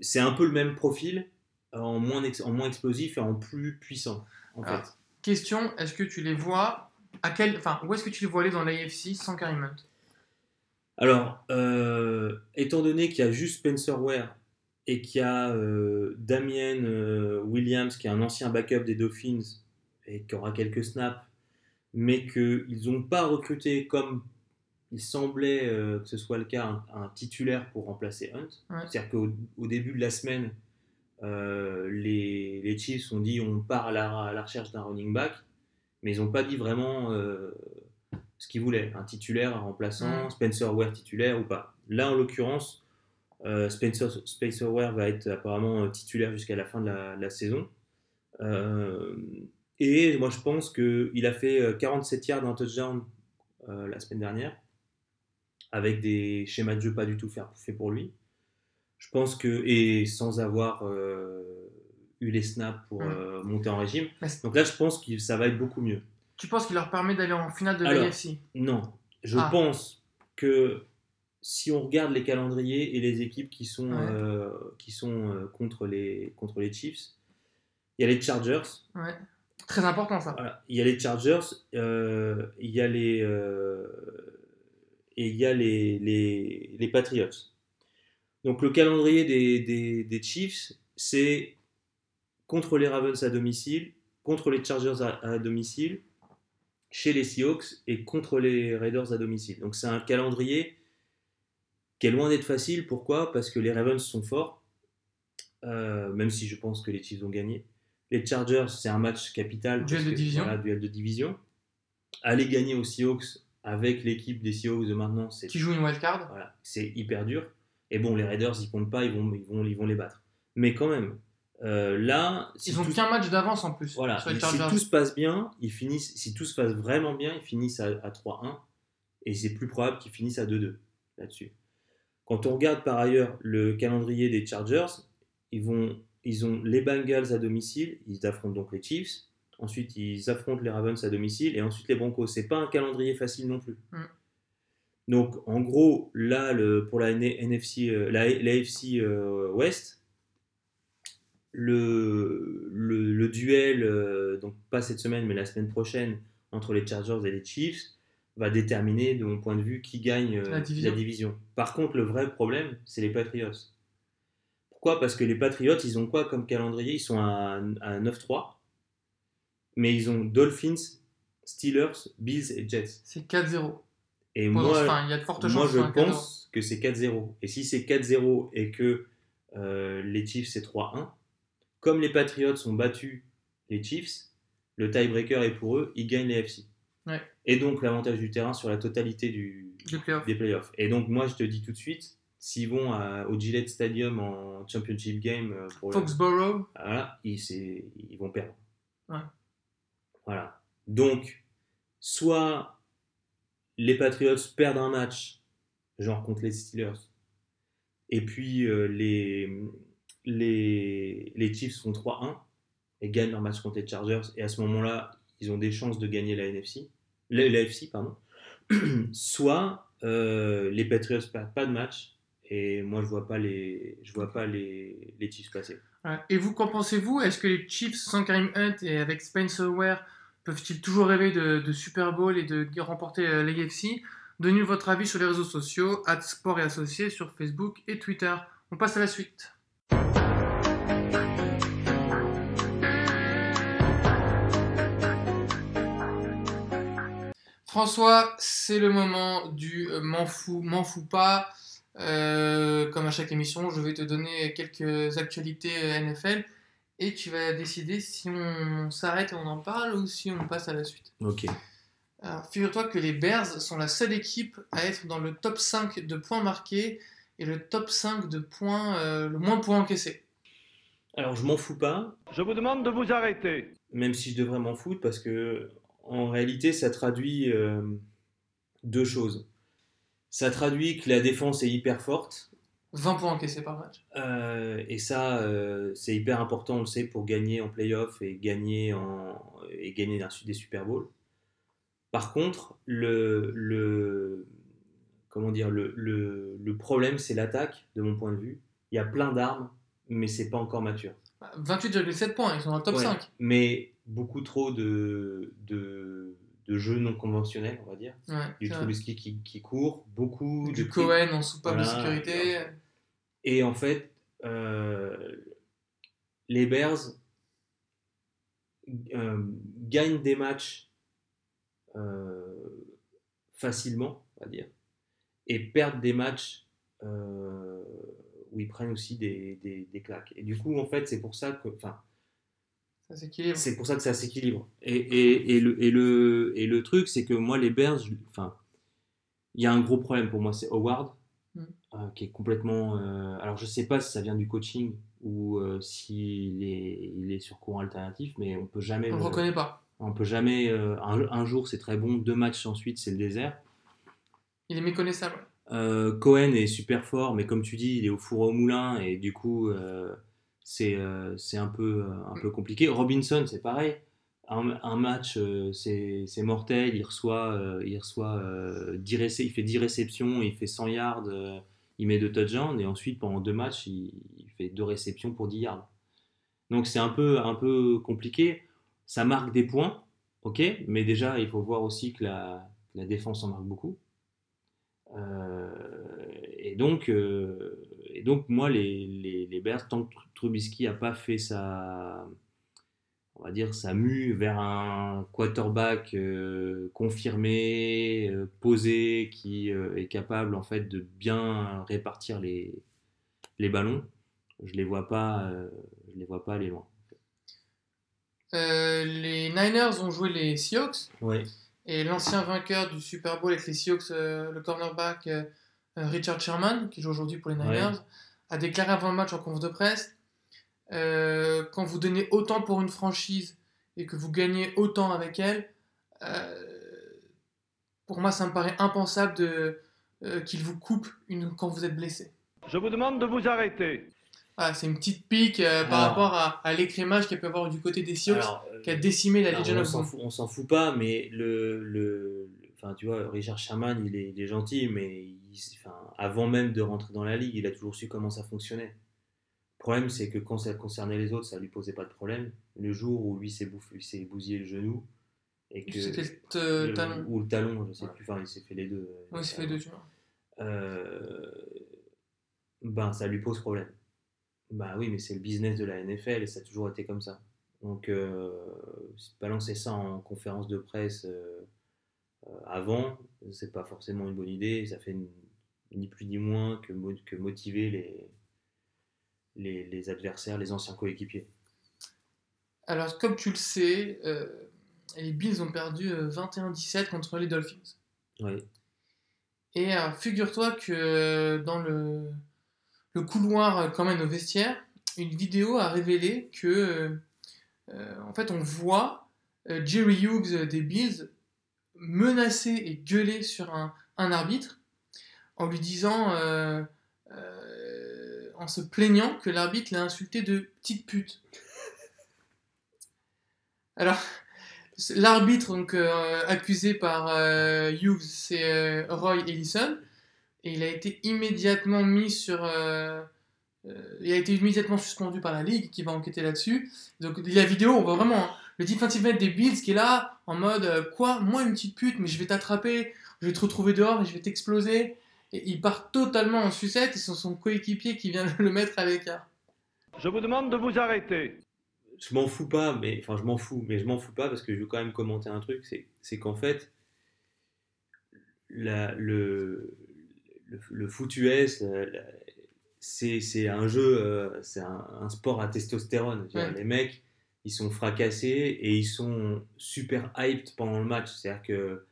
C'est un peu le même profil, en moins, ex- en moins explosif et en plus puissant, en fait. Question, est-ce que tu les vois à quel, enfin, où est-ce que tu les vois aller dans l'AFC sans Karim Hunt? Alors, euh, étant donné qu'il y a juste Spencer Ware et qu'il y a euh, Damien Williams, qui est un ancien backup des Dolphins et qui aura quelques snaps, mais qu'ils n'ont pas recruté comme il semblait euh, que ce soit le cas un, un titulaire pour remplacer Hunt. Ouais. C'est-à-dire qu'au au début de la semaine, euh, les, les Chiefs ont dit on part à la, à la recherche d'un running back, mais ils n'ont pas dit vraiment euh, ce qu'ils voulaient, un titulaire, un remplaçant. Spencer Ware titulaire ou pas. Là, en l'occurrence, Spencer, Spencer Ware va être apparemment titulaire jusqu'à la fin de la, de la saison. Et moi, je pense qu'il a fait euh, 47 yards en touchdown la semaine dernière, avec des schémas de jeu pas du tout faits fait pour lui. Je pense que, et sans avoir euh, eu les snaps pour Mm. euh, monter en régime. Donc là, je pense que ça va être beaucoup mieux. Tu penses qu'il leur permet d'aller en finale de l'AFC Non, je Ah. pense que si on regarde les calendriers et les équipes qui sont, Ouais. euh, qui sont contre, les, contre les Chiefs, il y a les Chargers, Ouais. Très important ça. voilà, il y a les Chargers, il y a les, et il y a les, les, les Patriots. Donc le calendrier des, des, des Chiefs, c'est contre les Ravens à domicile, contre les Chargers à, à domicile, chez les Seahawks et contre les Raiders à domicile. Donc c'est un calendrier qui est loin d'être facile. Pourquoi? Parce que les Ravens sont forts, euh, même si je pense que les Chiefs ont gagné. Les Chargers, c'est un match capital. Duel de que- division. Voilà, duel de division. Aller gagner aux Seahawks avec l'équipe des Seahawks de maintenant, c'est Qui joue une wildcard voilà, c'est hyper dur. Et bon, les Raiders, ils comptent pas, ils vont, ils vont, ils vont les battre. Mais quand même, euh, là, si Ils ont tout, qu'un match d'avance en plus voilà, sur les si tout se passe bien, ils finissent, si tout se passe vraiment bien, ils finissent à, à 3-1. Et c'est plus probable qu'ils finissent à 2-2 là-dessus. Quand on regarde par ailleurs le calendrier des Chargers, ils, vont, ils ont les Bengals à domicile, ils affrontent donc les Chiefs. Ensuite, ils affrontent les Ravens à domicile et ensuite les Broncos. C'est pas un calendrier facile non plus. Mm. Donc, en gros, là, le, pour la NFC, euh, la, l'AFC euh, West, le, le, le duel, euh, donc pas cette semaine, mais la semaine prochaine, entre les Chargers et les Chiefs, va déterminer, de mon point de vue, qui gagne euh, La division. Par contre, le vrai problème, c'est les Patriots. Pourquoi? Parce que les Patriots, ils ont quoi comme calendrier? Ils sont à, à 9-3, mais ils ont Dolphins, Steelers, Bills et Jets. C'est 4-0. Et Bon, moi, enfin, il y a de fortes moi, je 4-0. pense que c'est 4-0. Et si c'est 4-0 et que euh, les Chiefs c'est 3-1, comme les Patriots ont battu les Chiefs, le tiebreaker est pour eux, ils gagnent les FC. Ouais. Et donc l'avantage du terrain sur la totalité du, Des playoffs. des playoffs. Et donc moi je te dis tout de suite, s'ils vont à- au Gillette Stadium en Championship Game euh, pour le- Foxborough, voilà, ils, ils vont perdre. Ouais. Voilà. Donc, soit les Patriots perdent un match, genre contre les Steelers, et puis euh, les, les, Chiefs font 3-1 et gagnent leur match contre les Chargers, et à ce moment-là, ils ont des chances de gagner la NFC, la, la FC, pardon. soit euh, les Patriots perdent pas de match, et moi je vois pas les, je vois pas les, les Chiefs passer. Ouais. Et vous, qu'en pensez-vous? Est-ce que les Chiefs sans Karim Hunt et avec Spencer Ware peuvent-ils toujours rêver de, Super Bowl et de remporter euh, l'AFC Donnez-nous votre avis sur les réseaux sociaux, at Sport et Associés sur Facebook et Twitter. On passe à la suite. François, c'est le moment du euh, m'en fous, m'en fous pas. Euh, comme à chaque émission, je vais te donner quelques actualités euh, NFL et tu vas décider si on s'arrête et on en parle ou si on passe à la suite. Ok. Alors, figure-toi que les Bears sont la seule équipe à être dans le top 5 de points marqués et le top 5 de points, euh, le moins de points encaissés. Alors je m'en fous pas, Je vous demande de vous arrêter. même si je devrais m'en foutre, parce que en réalité, ça traduit euh, deux choses. Ça traduit que la défense est hyper forte, 20 points encaissés par match. euh, et ça, euh, c'est hyper important, on le sait, pour gagner en playoff et gagner, en, et gagner des Super Bowls. Par contre, le, le, comment dire, le, le, le problème, c'est l'attaque, de mon point de vue. Il y a plein d'armes, mais c'est pas encore mature. 28,7 points, ils sont dans le top Ouais, 5. Mais beaucoup trop de, de, de jeux non conventionnels, on va dire. Ouais, Du. Trubisky qui, qui court, beaucoup du de Cohen en soupape de Voilà. sécurité. Et en fait, euh, les Bears euh, gagnent des matchs euh, facilement, on va dire, et perdent des matchs où ils prennent aussi des, des, des claques. Et du coup, en fait, c'est pour ça que, enfin. C'est pour ça que ça s'équilibre. Et, et, et, le, et, le, et le truc, c'est que moi, les Bears, enfin, il y a un gros problème pour moi, c'est Howard, Mm. euh, qui est complètement. euh, alors, je sais pas si ça vient du coaching ou euh, s'il est, il est sur courant alternatif, mais on peut jamais. On le reconnaît pas. on peut jamais. euh, un, un jour, c'est très bon, deux matchs ensuite, c'est le désert. Il est méconnaissable. Cohen est super fort, mais comme tu dis, il est au four au moulin et du coup, c'est euh, un, peu, euh, un peu compliqué. Robinson, c'est pareil. Un, un match, euh, c'est mortel. Il reçoit, euh, il, reçoit euh, 10 réce- il fait 10 réceptions, il fait 100 yards, euh, il met deux touchdowns et ensuite, pendant deux matchs, il, il fait deux réceptions pour 10 yards. Donc, c'est un peu, un peu compliqué. Ça marque des points, ok, mais déjà, il faut voir aussi que la, la défense en marque beaucoup. Euh, et, donc, euh, donc, moi, les, les, les Bears, tant que Trubisky n'a pas fait sa, on va dire, sa mue vers un quarterback euh, confirmé, euh, posé, qui euh, est capable en fait de bien répartir les, les ballons, je les vois pas, je les vois pas aller loin. Les Niners ont joué les Seahawks. Ouais. Et l'ancien vainqueur du Super Bowl avec les Seahawks, le cornerback Richard Sherman, qui joue aujourd'hui pour les Niners, a déclaré avant le match en conf de presse euh, quand vous donnez autant pour une franchise et que vous gagnez autant avec elle, euh, pour moi, ça me paraît impensable de, euh, qu'il vous coupe une, quand vous êtes blessé. Je vous demande de vous arrêter. Voilà, c'est une petite pique euh, par Alors. rapport à, à l'écrémage qu'il peut y avoir du côté des Seahawks, euh, qui a décimé la Legion on of s'en Boom. fout, on s'en fout pas, mais le, le, le- enfin, tu vois, Richard Sherman, il est, il est gentil, mais il- enfin, avant même de rentrer dans la ligue, il a toujours su comment ça fonctionnait. Le problème, c'est que quand ça concernait les autres, ça lui posait pas de problème. Le jour où lui s'est bousillé le genou et que C'était le euh, le- talon. ou le talon, je sais plus. Enfin, il s'est fait les deux. Oui, il s'est fait deux, tu vois. Euh, ben, ça lui pose problème. Bah oui, mais c'est le business de la NFL et ça a toujours été comme ça. Donc, euh, balancer ça en conférence de presse euh, euh, avant, c'est pas forcément une bonne idée. Ça fait ni plus ni moins que, que motiver les, les, les adversaires, les anciens coéquipiers. Alors, comme tu le sais, euh, les Bills ont perdu euh, 21-17 contre les Dolphins. Ouais. Et euh, figure-toi que euh, dans le, le couloir euh, quand même au vestiaire, une vidéo a révélé que, euh, euh, en fait, on voit euh, Jerry Hughes euh, des Bills menacer et gueuler sur un, un arbitre en lui disant, euh, euh, en se plaignant que l'arbitre l'a insulté de petite pute. Alors, l'arbitre donc euh, accusé par Hughes, c'est Roy Ellison, et il a été immédiatement mis sur, il a été immédiatement suspendu par la ligue qui va enquêter là-dessus. Donc la vidéo, on voit vraiment hein, le defensive end des Bills qui est là en mode quoi, moi une petite pute, mais je vais t'attraper, je vais te retrouver dehors et je vais t'exploser. Et il part totalement en sucette et c'est son coéquipier qui vient le mettre à l'écart. Je vous demande de vous arrêter. je m'en fous pas, mais enfin je m'en fous, mais je m'en fous pas parce que je veux quand même commenter un truc, c'est, qu'en fait, la- le, le, le foot US, c'est, un jeu, euh, c'est un, un sport à testostérone. Ouais. Les mecs, ils sont fracassés et ils sont super hyped pendant le match. C'est-à-dire que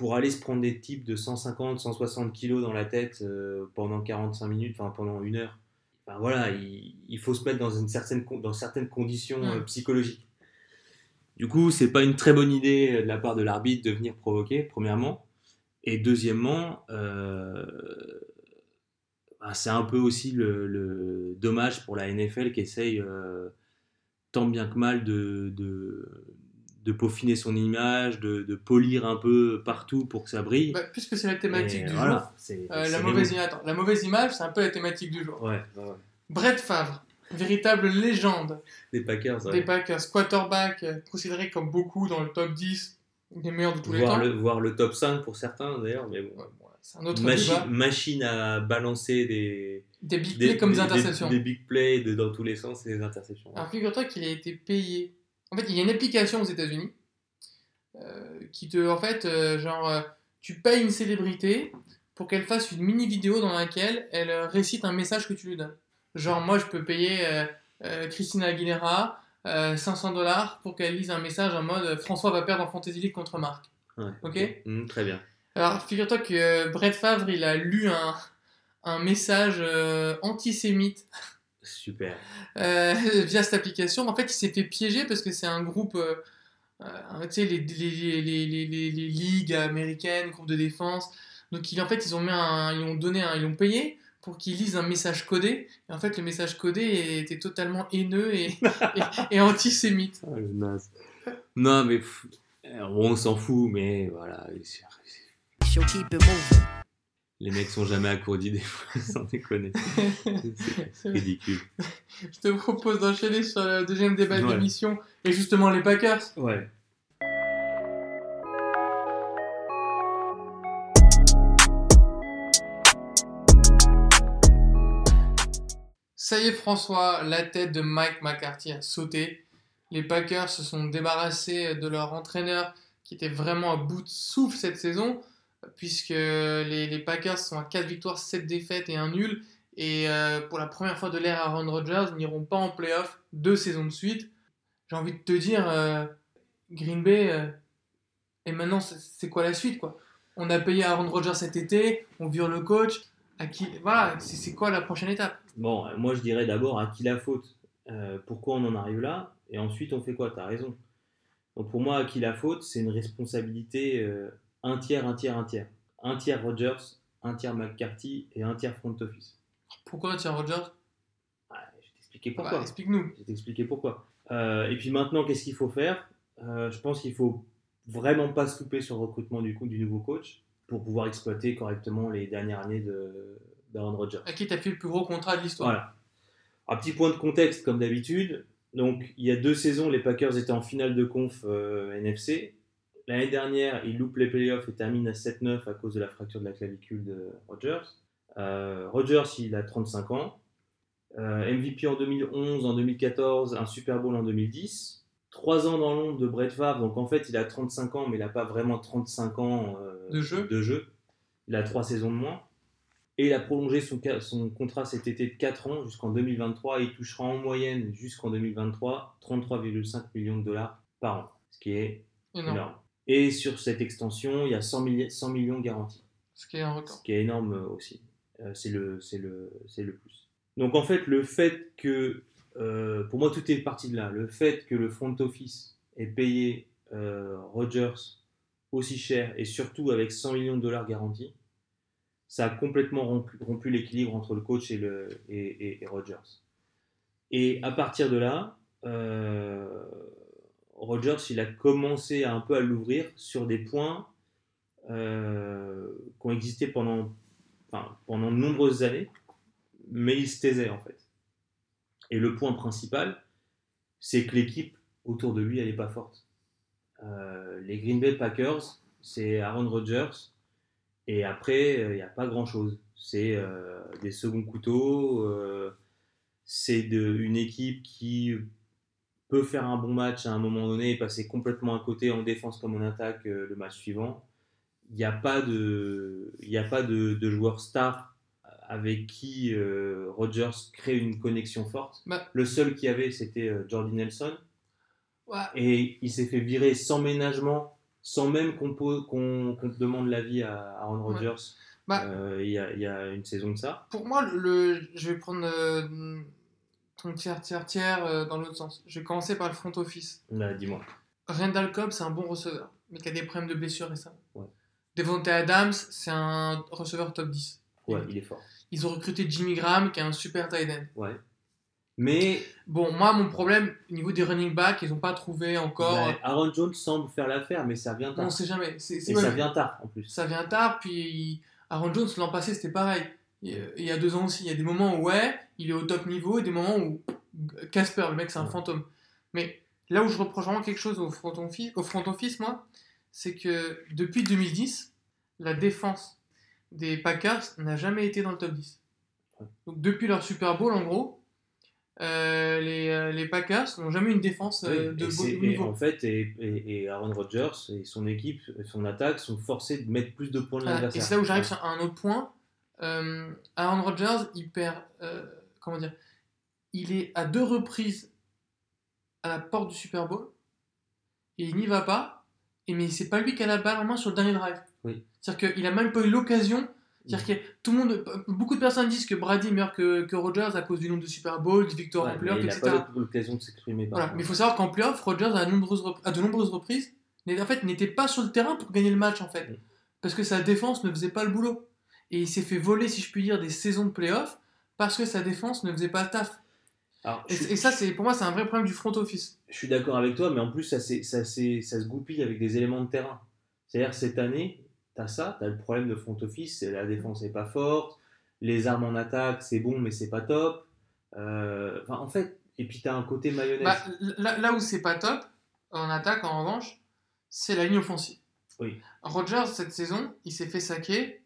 pour aller se prendre des types de 150, 160 kilos dans la tête euh, pendant 45 minutes, enfin pendant une heure, Enfin, voilà, il, il faut se mettre dans, une certaine, dans certaines conditions euh, psychologiques. Du coup, c'est pas une très bonne idée euh, de la part de l'arbitre de venir provoquer, premièrement. Et deuxièmement, euh, bah, c'est un peu aussi le, le dommage pour la NFL qui essaye euh, tant bien que mal de, de, de peaufiner son image, de, de polir un peu partout pour que ça brille. Bah, puisque c'est la thématique Et du voilà, jour, c'est- euh, c'est la, mauvaise, mots. attends, la mauvaise image, c'est un peu la thématique du jour. Ouais, ouais, ouais. Brett Favre, véritable légende Des Packers, ouais. des Packers, quarterback, euh, considéré comme beaucoup dans le top 10 des meilleurs de tous les temps. le, voir le top 5 pour certains d'ailleurs, mais bon. C'est un autre Machine, débat. machine à balancer des, Des big plays comme des, interceptions. Des, big plays de- dans tous les sens et des interceptions. Alors figure-toi qu'il a été payé. En fait, il y a une application aux États-Unis euh, qui te, en fait, euh, genre, euh, tu payes une célébrité pour qu'elle fasse une mini vidéo dans laquelle elle récite un message que tu lui donnes. Genre, moi, je peux payer Christina Aguilera euh, 500 dollars pour qu'elle lise un message en mode François va perdre en Fantasy League contre Marc. Ouais, Ok. Mm, très bien. Alors, figure-toi que Brett Favre, il a lu un, un message antisémite Super. euh, via cette application. En fait, il s'est fait piéger parce que c'est un groupe, euh, euh, tu sais, les, les, les, les, les, les- les ligues américaines, groupe de défense. Donc, il, en fait, ils ont, mis un, ils ont donné un, ils ont payé pour qu'ils lisent un message codé. Et en fait, le message codé était totalement haineux et, et, et antisémite. Ah, le naze. Non, mais pff, on s'en fout, mais voilà. She'll keep it moving. Les mecs sont jamais à court d'idées, sans déconner. C'est- ridicule. Je te propose d'enchaîner sur le deuxième débat de Ouais. l'émission et justement les Packers. Ouais. Ça y est, François, la tête de Mike McCarthy a sauté. Les Packers se sont débarrassés de leur entraîneur qui était vraiment à bout de souffle cette saison, puisque les, Packers sont à 4 victoires, 7 défaites et un nul. Et euh, pour la première fois de l'ère Aaron Rodgers, n'iront pas en playoff deux saisons de suite. J'ai envie de te dire, euh, Green Bay, euh, et maintenant, c'est quoi la suite quoi? On a payé Aaron Rodgers cet été, on vire le coach. À qui, voilà, c'est quoi la prochaine étape? Bon, moi je dirais d'abord à qui la faute? Pourquoi on en arrive là? Et ensuite on fait quoi? T'as raison. Donc pour moi, à qui la faute? C'est une responsabilité un tiers, un tiers, un tiers. Un tiers Rodgers, un tiers McCarthy et un tiers front office. Pourquoi tiens Rodgers? Ouais, je vais t'expliquer Bah, pourquoi. Explique-nous. Je vais t'expliquer pourquoi. Euh, et puis maintenant, qu'est-ce qu'il faut faire? Euh, Je pense qu'il faut vraiment pas se louper sur le recrutement du, coup, du nouveau coach pour pouvoir exploiter correctement les dernières années de- d'Aaron Rodgers. À qui t'as fait le plus gros contrat de l'histoire? Voilà. Un petit point de contexte, comme d'habitude. Donc, il y a deux saisons, les Packers étaient en finale de conf euh, NFC. L'année dernière, ils loupent les playoffs et terminent à 7-9 à cause de la fracture de la clavicule de Rodgers. Euh, Rodgers, il a 35 ans. Euh, MVP en 2011, en 2014, un Super Bowl en 2010. Trois ans dans l'ombre de Brett Favre, donc en fait, il a 35 ans, mais il n'a pas vraiment 35 ans euh, De jeu. de jeu. Il a trois saisons de moins. Et il a prolongé son, son contrat cet été de 4 ans jusqu'en 2023. Et il touchera en moyenne jusqu'en 2023 33,5 millions de dollars par an, ce qui est Énorme. énorme. Et sur cette extension, il y a 100, milli- 100 millions garantis, Ce qui est un record. ce qui est énorme euh, aussi. Euh, c'est le, c'est le, c'est le plus. Donc en fait, le fait que, euh, pour moi, tout est parti de là. Le fait que le front office ait payé euh, Rodgers aussi cher et surtout avec 100 millions de dollars garantis, ça a complètement rompu, rompu l'équilibre entre le coach et, le, et, et- et à partir de là, euh, Rodgers, il a commencé un peu à l'ouvrir sur des points euh, qui ont existé pendant, pendant de nombreuses années, mais il se taisait en fait. Et le point principal, c'est que l'équipe autour de lui, elle n'est pas forte. Euh, les Green Bay Packers, c'est Aaron Rodgers, et après, il n'y a pas grand-chose. C'est euh, des seconds couteaux, euh, c'est une équipe qui peut faire un bon match à un moment donné et passer complètement à côté en défense comme en attaque euh, le match suivant. Il n'y a pas de, il y a pas de, de joueur star avec qui euh, Rodgers crée une connexion forte. Bah. Le seul qu'il y avait, c'était euh, Jordy Nelson. Ouais. Et il s'est fait virer sans ménagement, sans même qu'on qu'on qu'on demande l'avis à Aaron Ouais. Rodgers. Bah. Euh, il y, a, il y a une saison de ça. Pour moi, le, le- je vais prendre euh, ton tiers, tiers, tiers euh, dans l'autre sens. Je vais commencer par le front office. Là, dis-moi. Randall Cobb, c'est un bon receveur, mais qui a des problèmes de blessure récemment. Ouais. Devontae Adams, c'est un receveur top 10. Ouais, il est fort. Ils ont recruté Jimmy Graham, qui est un super tight end. Ouais. Mais Bon, moi, mon problème, au niveau des running backs, ils n'ont pas trouvé encore. bah, Aaron Jones semble faire l'affaire, mais ça vient on tard. ne sait jamais. C'est, Et ça vient tard en plus. ça vient tard, puis Aaron Jones, l'an passé, c'était pareil. Il y a deux ans aussi, il y a des moments où, ouais, il est au top niveau, et des moments où Casper, le mec, c'est un Ouais. fantôme. Mais là où je reproche vraiment quelque chose au front office, au front office moi, c'est que depuis 2010, la défense des Packers n'a jamais été dans le top 10. Ouais. Donc depuis leur Super Bowl, en gros, euh, les, euh, les Packers n'ont jamais eu une défense euh, Oui, de et, c'est- et niveau. en fait, et, Aaron Rodgers et son équipe, son attaque sont forcés de mettre plus de points de l'adversaire. et c'est là où j'arrive sur un autre point. Euh, Aaron Rodgers, il perd. Comment dire Il est à deux reprises à la porte du Super Bowl et il n'y va pas. Et mais c'est pas lui qui a la balle en main sur le dernier drive. Oui. C'est-à-dire qu'il a même pas eu l'occasion. C'est-à-dire que tout le monde, beaucoup de personnes disent que Brady est meilleur que, que Rodgers à cause du nombre de Super Bowls, de victoires Ouais, en playoff, il n'a etc. pas eu l'occasion de s'exprimer. Voilà. Mais il faut savoir qu'en playoff, Rodgers à, nombreuses rep- à de nombreuses reprises, n'est- en fait, n'était pas sur le terrain pour gagner le match, en fait. Parce que sa défense ne faisait pas le boulot. Et il s'est fait voler, si je puis dire, des saisons de playoff parce que sa défense ne faisait pas le taf. Alors, Et, ça, c'est pour moi, c'est un vrai problème du front office. je suis d'accord avec toi, mais en plus, ça, se goupille avec des éléments de terrain. C'est-à-dire, cette année, tu as ça, tu as le problème de front office, la défense n'est pas forte, les armes en attaque, c'est bon, mais c'est pas top. Euh, enfin, en fait, et puis tu as un côté mayonnaise. Bah, là, là où c'est pas top, en attaque, en revanche, c'est la ligne offensive. Oui. Rodgers, cette saison, il s'est fait saquer.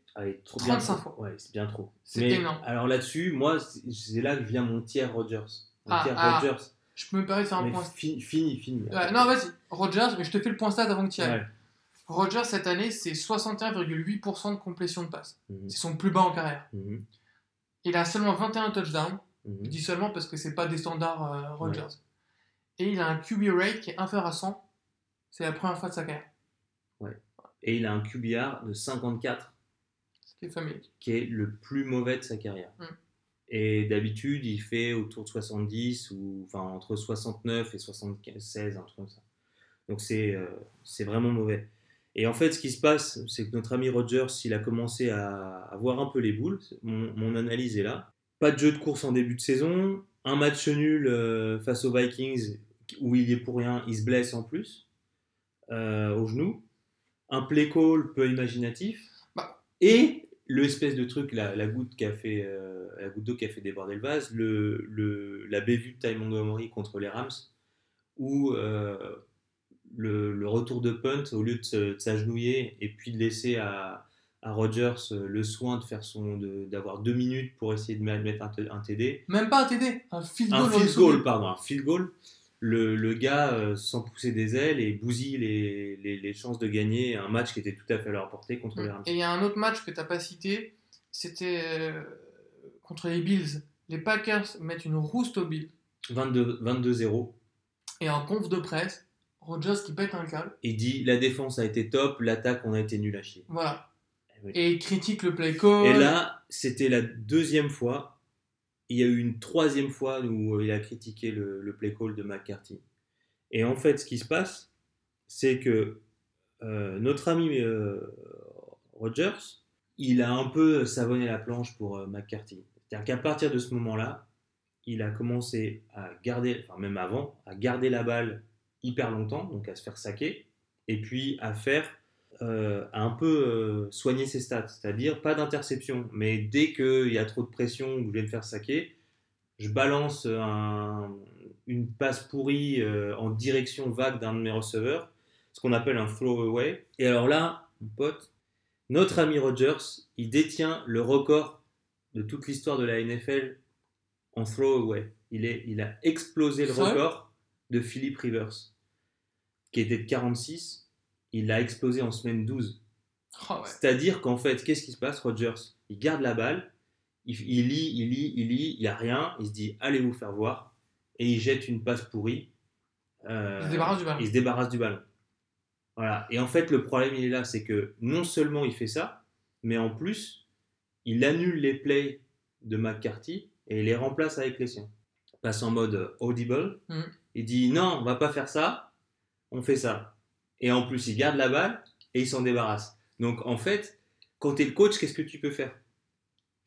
Trop, bien 35 trop. fois. Ouais, c'est bien trop. C'est énorme. Alors là-dessus, moi, c'est- là que vient mon tiers Rodgers. Mon Ah, tiers ah. Rodgers. Je peux me permettre de faire un Mais point. fi- fini, fini. Ouais, non, vas-y. Rodgers, mais je te fais le point stat avant que tu y ailles. Ouais. Rodgers, cette année, c'est 61,8% de complétion de passe. Mhm, C'est son plus bas en carrière. mhm, Il a seulement 21 touchdowns. mhm. Je dis seulement parce que c'est pas des standards euh, Rodgers. Et il a un QB rate qui est inférieur à 100. C'est la première fois de sa carrière. Et il a un QBR de 54, Ce qui est familier. qui est le plus mauvais de sa carrière. Mm. Et d'habitude, il fait autour de 70, ou enfin entre 69 et 76, un truc comme ça. Donc c'est euh, c'est vraiment mauvais. Et en fait, ce qui se passe, c'est que notre ami Rogers, il a commencé à avoir un peu les boules. Mon, mon analyse est là. Pas de jeu de course en début de saison. Un match nul euh, face aux Vikings où il est pour rien. Il se blesse en plus euh, au genou. Un play call peu imaginatif. Bah. Et l'espèce de truc, la, la goutte qui a fait, euh, la goutte d'eau qui a fait déborder le vase, le, le, la bévue de Ty Montgomery contre les Rams, où euh, le, le retour de punt, au lieu de, s'agenouiller et puis de laisser à, à Rodgers euh, le soin de faire son, de- d'avoir deux minutes pour essayer de mettre un, t- un TD, Même pas un TD, un field goal. un field goal, pardon, un field goal. Le, le gars, euh, sans pousser des ailes, et bousille les, les, les chances de gagner un match qui était tout à fait à leur portée contre les Rams. Et il y a un autre match que tu n'as pas cité, c'était euh, contre les Bills. Les Packers mettent une rouste aux Bills. 22 22-0. Et en conf de presse, Rodgers qui pète un câble. Et dit la défense a été top, l'attaque on a été nul à chier. Voilà. oui. Et il critique le play call. Et là, c'était la deuxième fois. Il y a eu une troisième fois où il a critiqué le, le play call de McCarthy. Et en fait, ce qui se passe, c'est que euh, notre ami euh, Rogers, il a un peu savonné la planche pour euh, McCarthy. C'est-à-dire qu'à partir de ce moment-là, il a commencé à garder, enfin même avant, à garder la balle hyper longtemps, donc à se faire saquer, et puis à faire euh, à un peu euh, soigner ses stats, c'est-à-dire pas d'interception, mais dès qu'il y a trop de pression ou que je vais me faire saquer, je balance un- une passe pourrie euh, en direction vague d'un de mes receveurs, ce qu'on appelle un throwaway. Et alors là, mon pote, notre ami Rogers, il détient le record de toute l'histoire de la NFL en throwaway. Il, est, il a explosé le record de Philip Rivers, qui était de 46. Il l'a explosé en semaine 12. Oh, ouais. C'est-à-dire qu'en fait, qu'est-ce qui se passe Rogers, il garde la balle, il, il lit, il lit, il lit, il n'y a rien, il se dit allez vous faire voir, et il jette une passe pourrie. Euh, Il se débarrasse du ballon. Il se débarrasse du ballon. Voilà. Et en fait, le problème, il est là, c'est que non seulement il fait ça, mais en plus, il annule les plays de McCarthy et il les remplace avec les siens. Il passe en mode audible. Mhm. Il dit non, on va pas faire ça, on fait ça. Et en plus, il garde la balle et il s'en débarrasse. Donc en fait, quand tu es le coach, qu'est-ce que tu peux faire?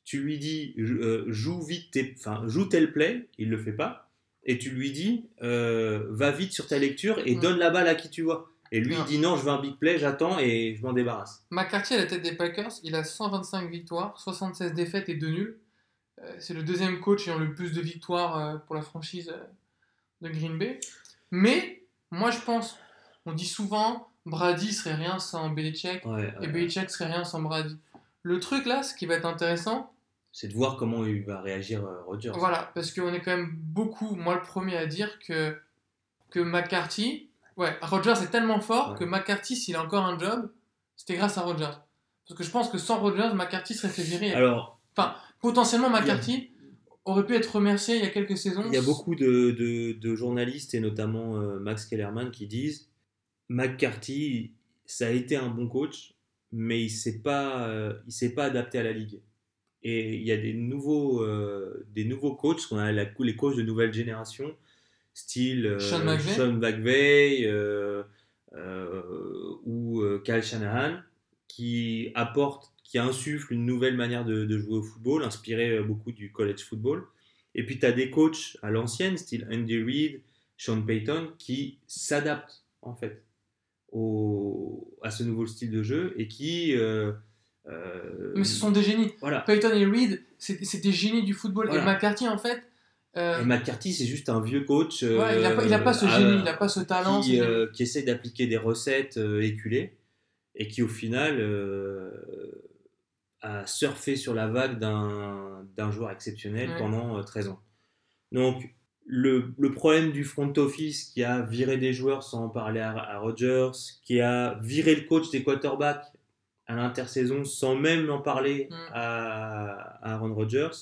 Tu lui dis euh, joue vite, tes- enfin joue tel play, il le fait pas, et tu lui dis euh, va vite sur ta lecture et Mm. donne la balle à qui tu vois. Et lui il dit non, je veux un big play, j'attends et je m'en débarrasse. McCarthy à la tête des Packers, il a 125 victoires, 76 défaites et 2 nuls. Euh, c'est le deuxième coach ayant le plus de victoires pour la franchise de Green Bay. Mais moi je pense, on dit souvent Brady serait rien sans Belichick Ouais, et ouais. Belichick serait rien sans Brady. Le truc là, ce qui va être intéressant, C'est de voir comment il va réagir euh, Rodgers. Voilà, parce qu'on est quand même beaucoup, moi le premier à dire que, que McCarthy, ouais, Rodgers est tellement fort Ouais. que McCarthy, s'il a encore un job, c'était grâce à Rodgers. Parce que je pense que sans Rodgers, McCarthy serait fait virer. Alors, Potentiellement, McCarthy aurait pu être remercié il y a quelques saisons. il y a beaucoup de, de- de journalistes et notamment euh, Max Kellerman qui disent McCarthy, ça a été un bon coach, mais il s'est pas, euh, il s'est pas adapté à la ligue. Et il y a des nouveaux, euh, des nouveaux coachs, qu'on a la- les coachs de nouvelle génération, style euh, Sean McVay. Sean McVay, ou Kyle Shanahan, qui apportent, qui insufflent une nouvelle manière de, de jouer au football, inspirée beaucoup du college football. Et puis tu as des coachs à l'ancienne, style Andy Reid, Sean Payton, qui s'adaptent en fait au, à ce nouveau style de jeu et qui. euh, euh, Mais ce sont des génies. Voilà. Peyton et Reed, c'est des génies du football. Voilà. Et McCarthy, en fait, euh, Et McCarthy, c'est juste un vieux coach. ouais, il n'a pas, ce génie, il n'a pas ce talent. qui, essaie d'appliquer des recettes éculées et qui au final a surfé sur la vague d'un d'un joueur exceptionnel Ouais. pendant euh, 13 ans. Donc le, le problème du front office qui a viré des joueurs sans en parler à, à Rodgers, qui a viré le coach des quarterbacks à l'intersaison sans même en parler Mm. à, à Aaron Rodgers,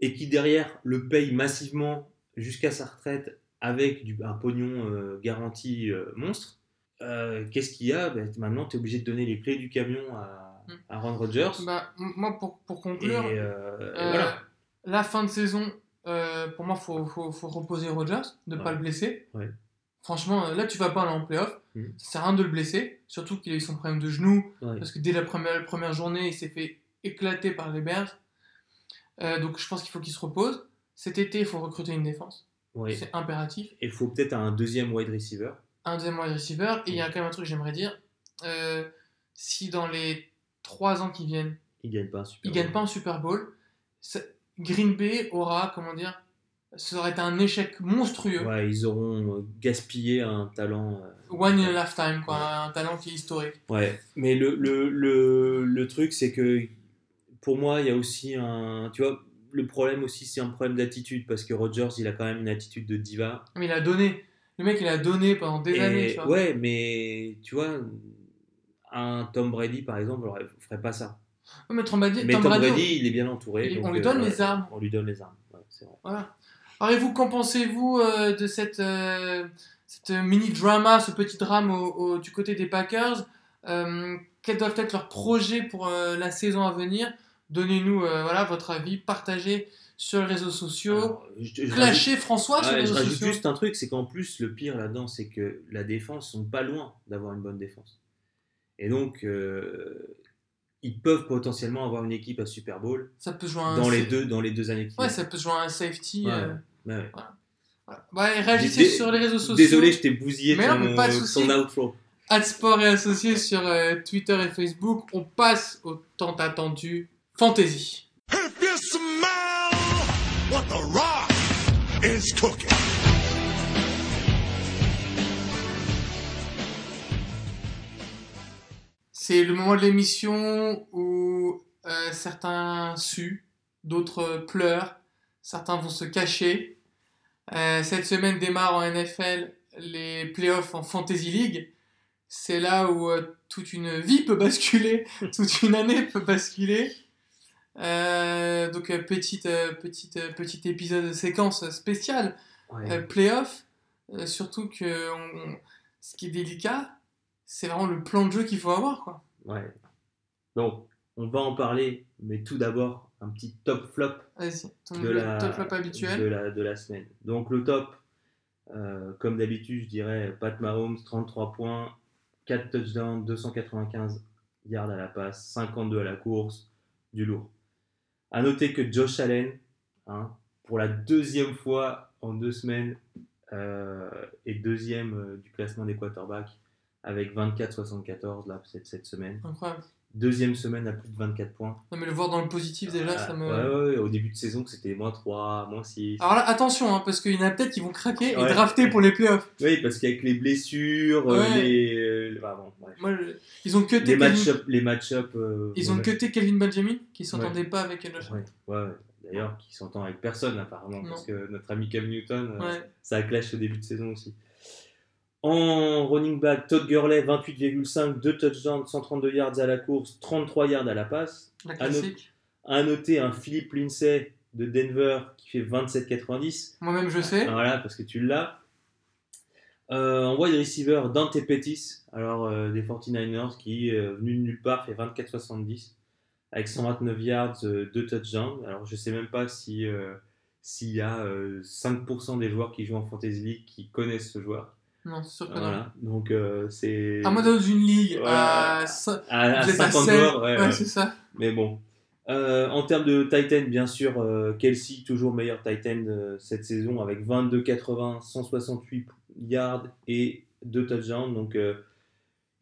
et qui derrière le paye massivement jusqu'à sa retraite avec du, un pognon euh, garanti euh, monstre, euh, qu'est-ce qu'il y a? Ben, Maintenant, tu es obligé de donner les clés du camion à, Mm. à Aaron Rodgers. Bah, moi, pour, pour conclure, et voilà. La fin de saison, euh, pour moi, il faut, faut, faut reposer Rogers, ne Ouais. pas le blesser. Ouais. Franchement, euh, là, tu vas pas aller en playoff. Mhm. Ça sert à rien de le blesser, surtout qu'il a eu son problème de genou, Ouais. parce que dès la première, première journée, il s'est fait éclater par les Bears. Euh, donc, je pense qu'il faut qu'il se repose. Cet été, il faut recruter une défense. C'est impératif. Et il faut peut-être un deuxième wide receiver. Un deuxième wide receiver. Et il y a quand même un truc que j'aimerais dire. Euh, si dans les trois ans qui viennent, Il gagne pas un super. il gagne pas un Super Bowl, ça- Green Bay aura, comment dire, ça aurait été un échec monstrueux. Ouais, ils auront euh, gaspillé un talent. euh, One in a lifetime, quoi, un talent qui est historique. Ouais, mais le, le, le, le truc, c'est que pour moi, il y a aussi un. Tu vois, le problème aussi, c'est un problème d'attitude parce que Rodgers, il a quand même une attitude de diva. Mais il a donné. Le mec, il a donné pendant des Et- années, tu vois. ouais, mais tu vois, un Tom Brady, par exemple, ne ferait pas ça. Ouais, mais Tom Brady, Mais Tom Brady, Brady, il est bien entouré. il- donc, on lui donne euh, les armes. On lui donne les armes. ouais, c'est vrai. Voilà. Alors, et vous, qu'en pensez-vous euh, de cette, euh, cette mini-drama, ce petit drame au- au- du côté des Packers Quels doivent être leurs projets pour la saison à venir? Donnez-nous voilà, votre avis, partagez sur les réseaux sociaux. Alors, je- je rajoute- Clashez François sur les je réseaux rajoute sociaux. juste un truc, c'est qu'en plus, le pire là-dedans, c'est que la défense sont pas loin d'avoir une bonne défense. Et donc, euh, ils peuvent potentiellement avoir une équipe à Super Bowl Ça peut jouer un dans les deux, dans les deux années qui Ouais, viennent. ça peut jouer un safety. Ouais, euh, ouais, ouais. voilà. Ouais, réagissez sur les réseaux sociaux. Désolé, je t'ai bousillé Mais non, mais ton, pas souci. ton outro. Ad Sport et Associés sur euh, Twitter et Facebook. On passe au tant attendu Fantasy. If you smell what the rock is cooking. C'est le moment de l'émission où euh, certains suent, d'autres pleurent, certains vont se cacher. Euh, cette semaine démarre en NFL les playoffs en Fantasy League. C'est là où euh, toute une vie peut basculer, toute une année peut basculer. Donc petite, petite, petit épisode de séquence spéciale Ouais. playoff, surtout que on- ce qui est délicat, c'est vraiment le plan de jeu qu'il faut avoir. Quoi. Ouais. Donc, on va en parler, mais tout d'abord, un petit top flop Vas-y, ton de le la, top flop habituel. de la, de la semaine. Donc le top, euh, comme d'habitude, je dirais Pat Mahomes, 33 points, 4 touchdowns, 295 yards à la passe, 52 à la course, du lourd. À noter que Josh Allen, hein, pour la deuxième fois en deux semaines, euh, est deuxième euh, du classement des quarterbacks avec 24-74 là, cette, cette semaine. Incroyable. Deuxième semaine à plus de 24 points. Non, mais le voir dans le positif déjà, ça me. Ah, Ouais, ouais, ouais, au début de saison, c'était moins 3, moins 6. Alors là, attention, hein, parce qu'il y en a peut-être qui vont craquer et drafter pour les playoffs. Oui, parce qu'avec les blessures, euh, Ouais. les, bah, bon. Moi, je- ils ont cuté les Kelvin... match-up, les match-up, euh, Ils ont cuté Kelvin Benjamin, qui s'entendait pas avec Josh. Ouais. D'ailleurs, qui s'entend avec personne apparemment, Non. parce que notre ami Cam Newton, euh, ça a clash au début de saison aussi. En running back, Todd Gurley, 28,5, 2 touchdowns, 132 yards à la course, 33 yards à la passe. La classique. à noter un Philippe Lindsay de Denver qui fait 27,90. Moi-même, je sais. Voilà, parce que tu l'as. Euh, en wide receiver, Dante Pettis, alors euh, des 49ers, qui, euh, venu de nulle part, fait 24,70 avec 129 yards, 2 touchdowns. Alors je sais même pas si s'il y a euh, 5% des joueurs qui jouent en Fantasy League qui connaissent ce joueur. Non, c'est sûr que non. Voilà, donc euh, c'est. À moi, dans une ligue, Voilà. à, à, à vous êtes à 50 sept. joueurs, ouais, ouais, ouais. c'est ça. Mais bon. Euh, en termes de Titan, bien sûr, euh, Kelsey, toujours meilleur Titan euh, cette saison avec 22,80, 168 yards et 2 touchdowns. Donc, euh,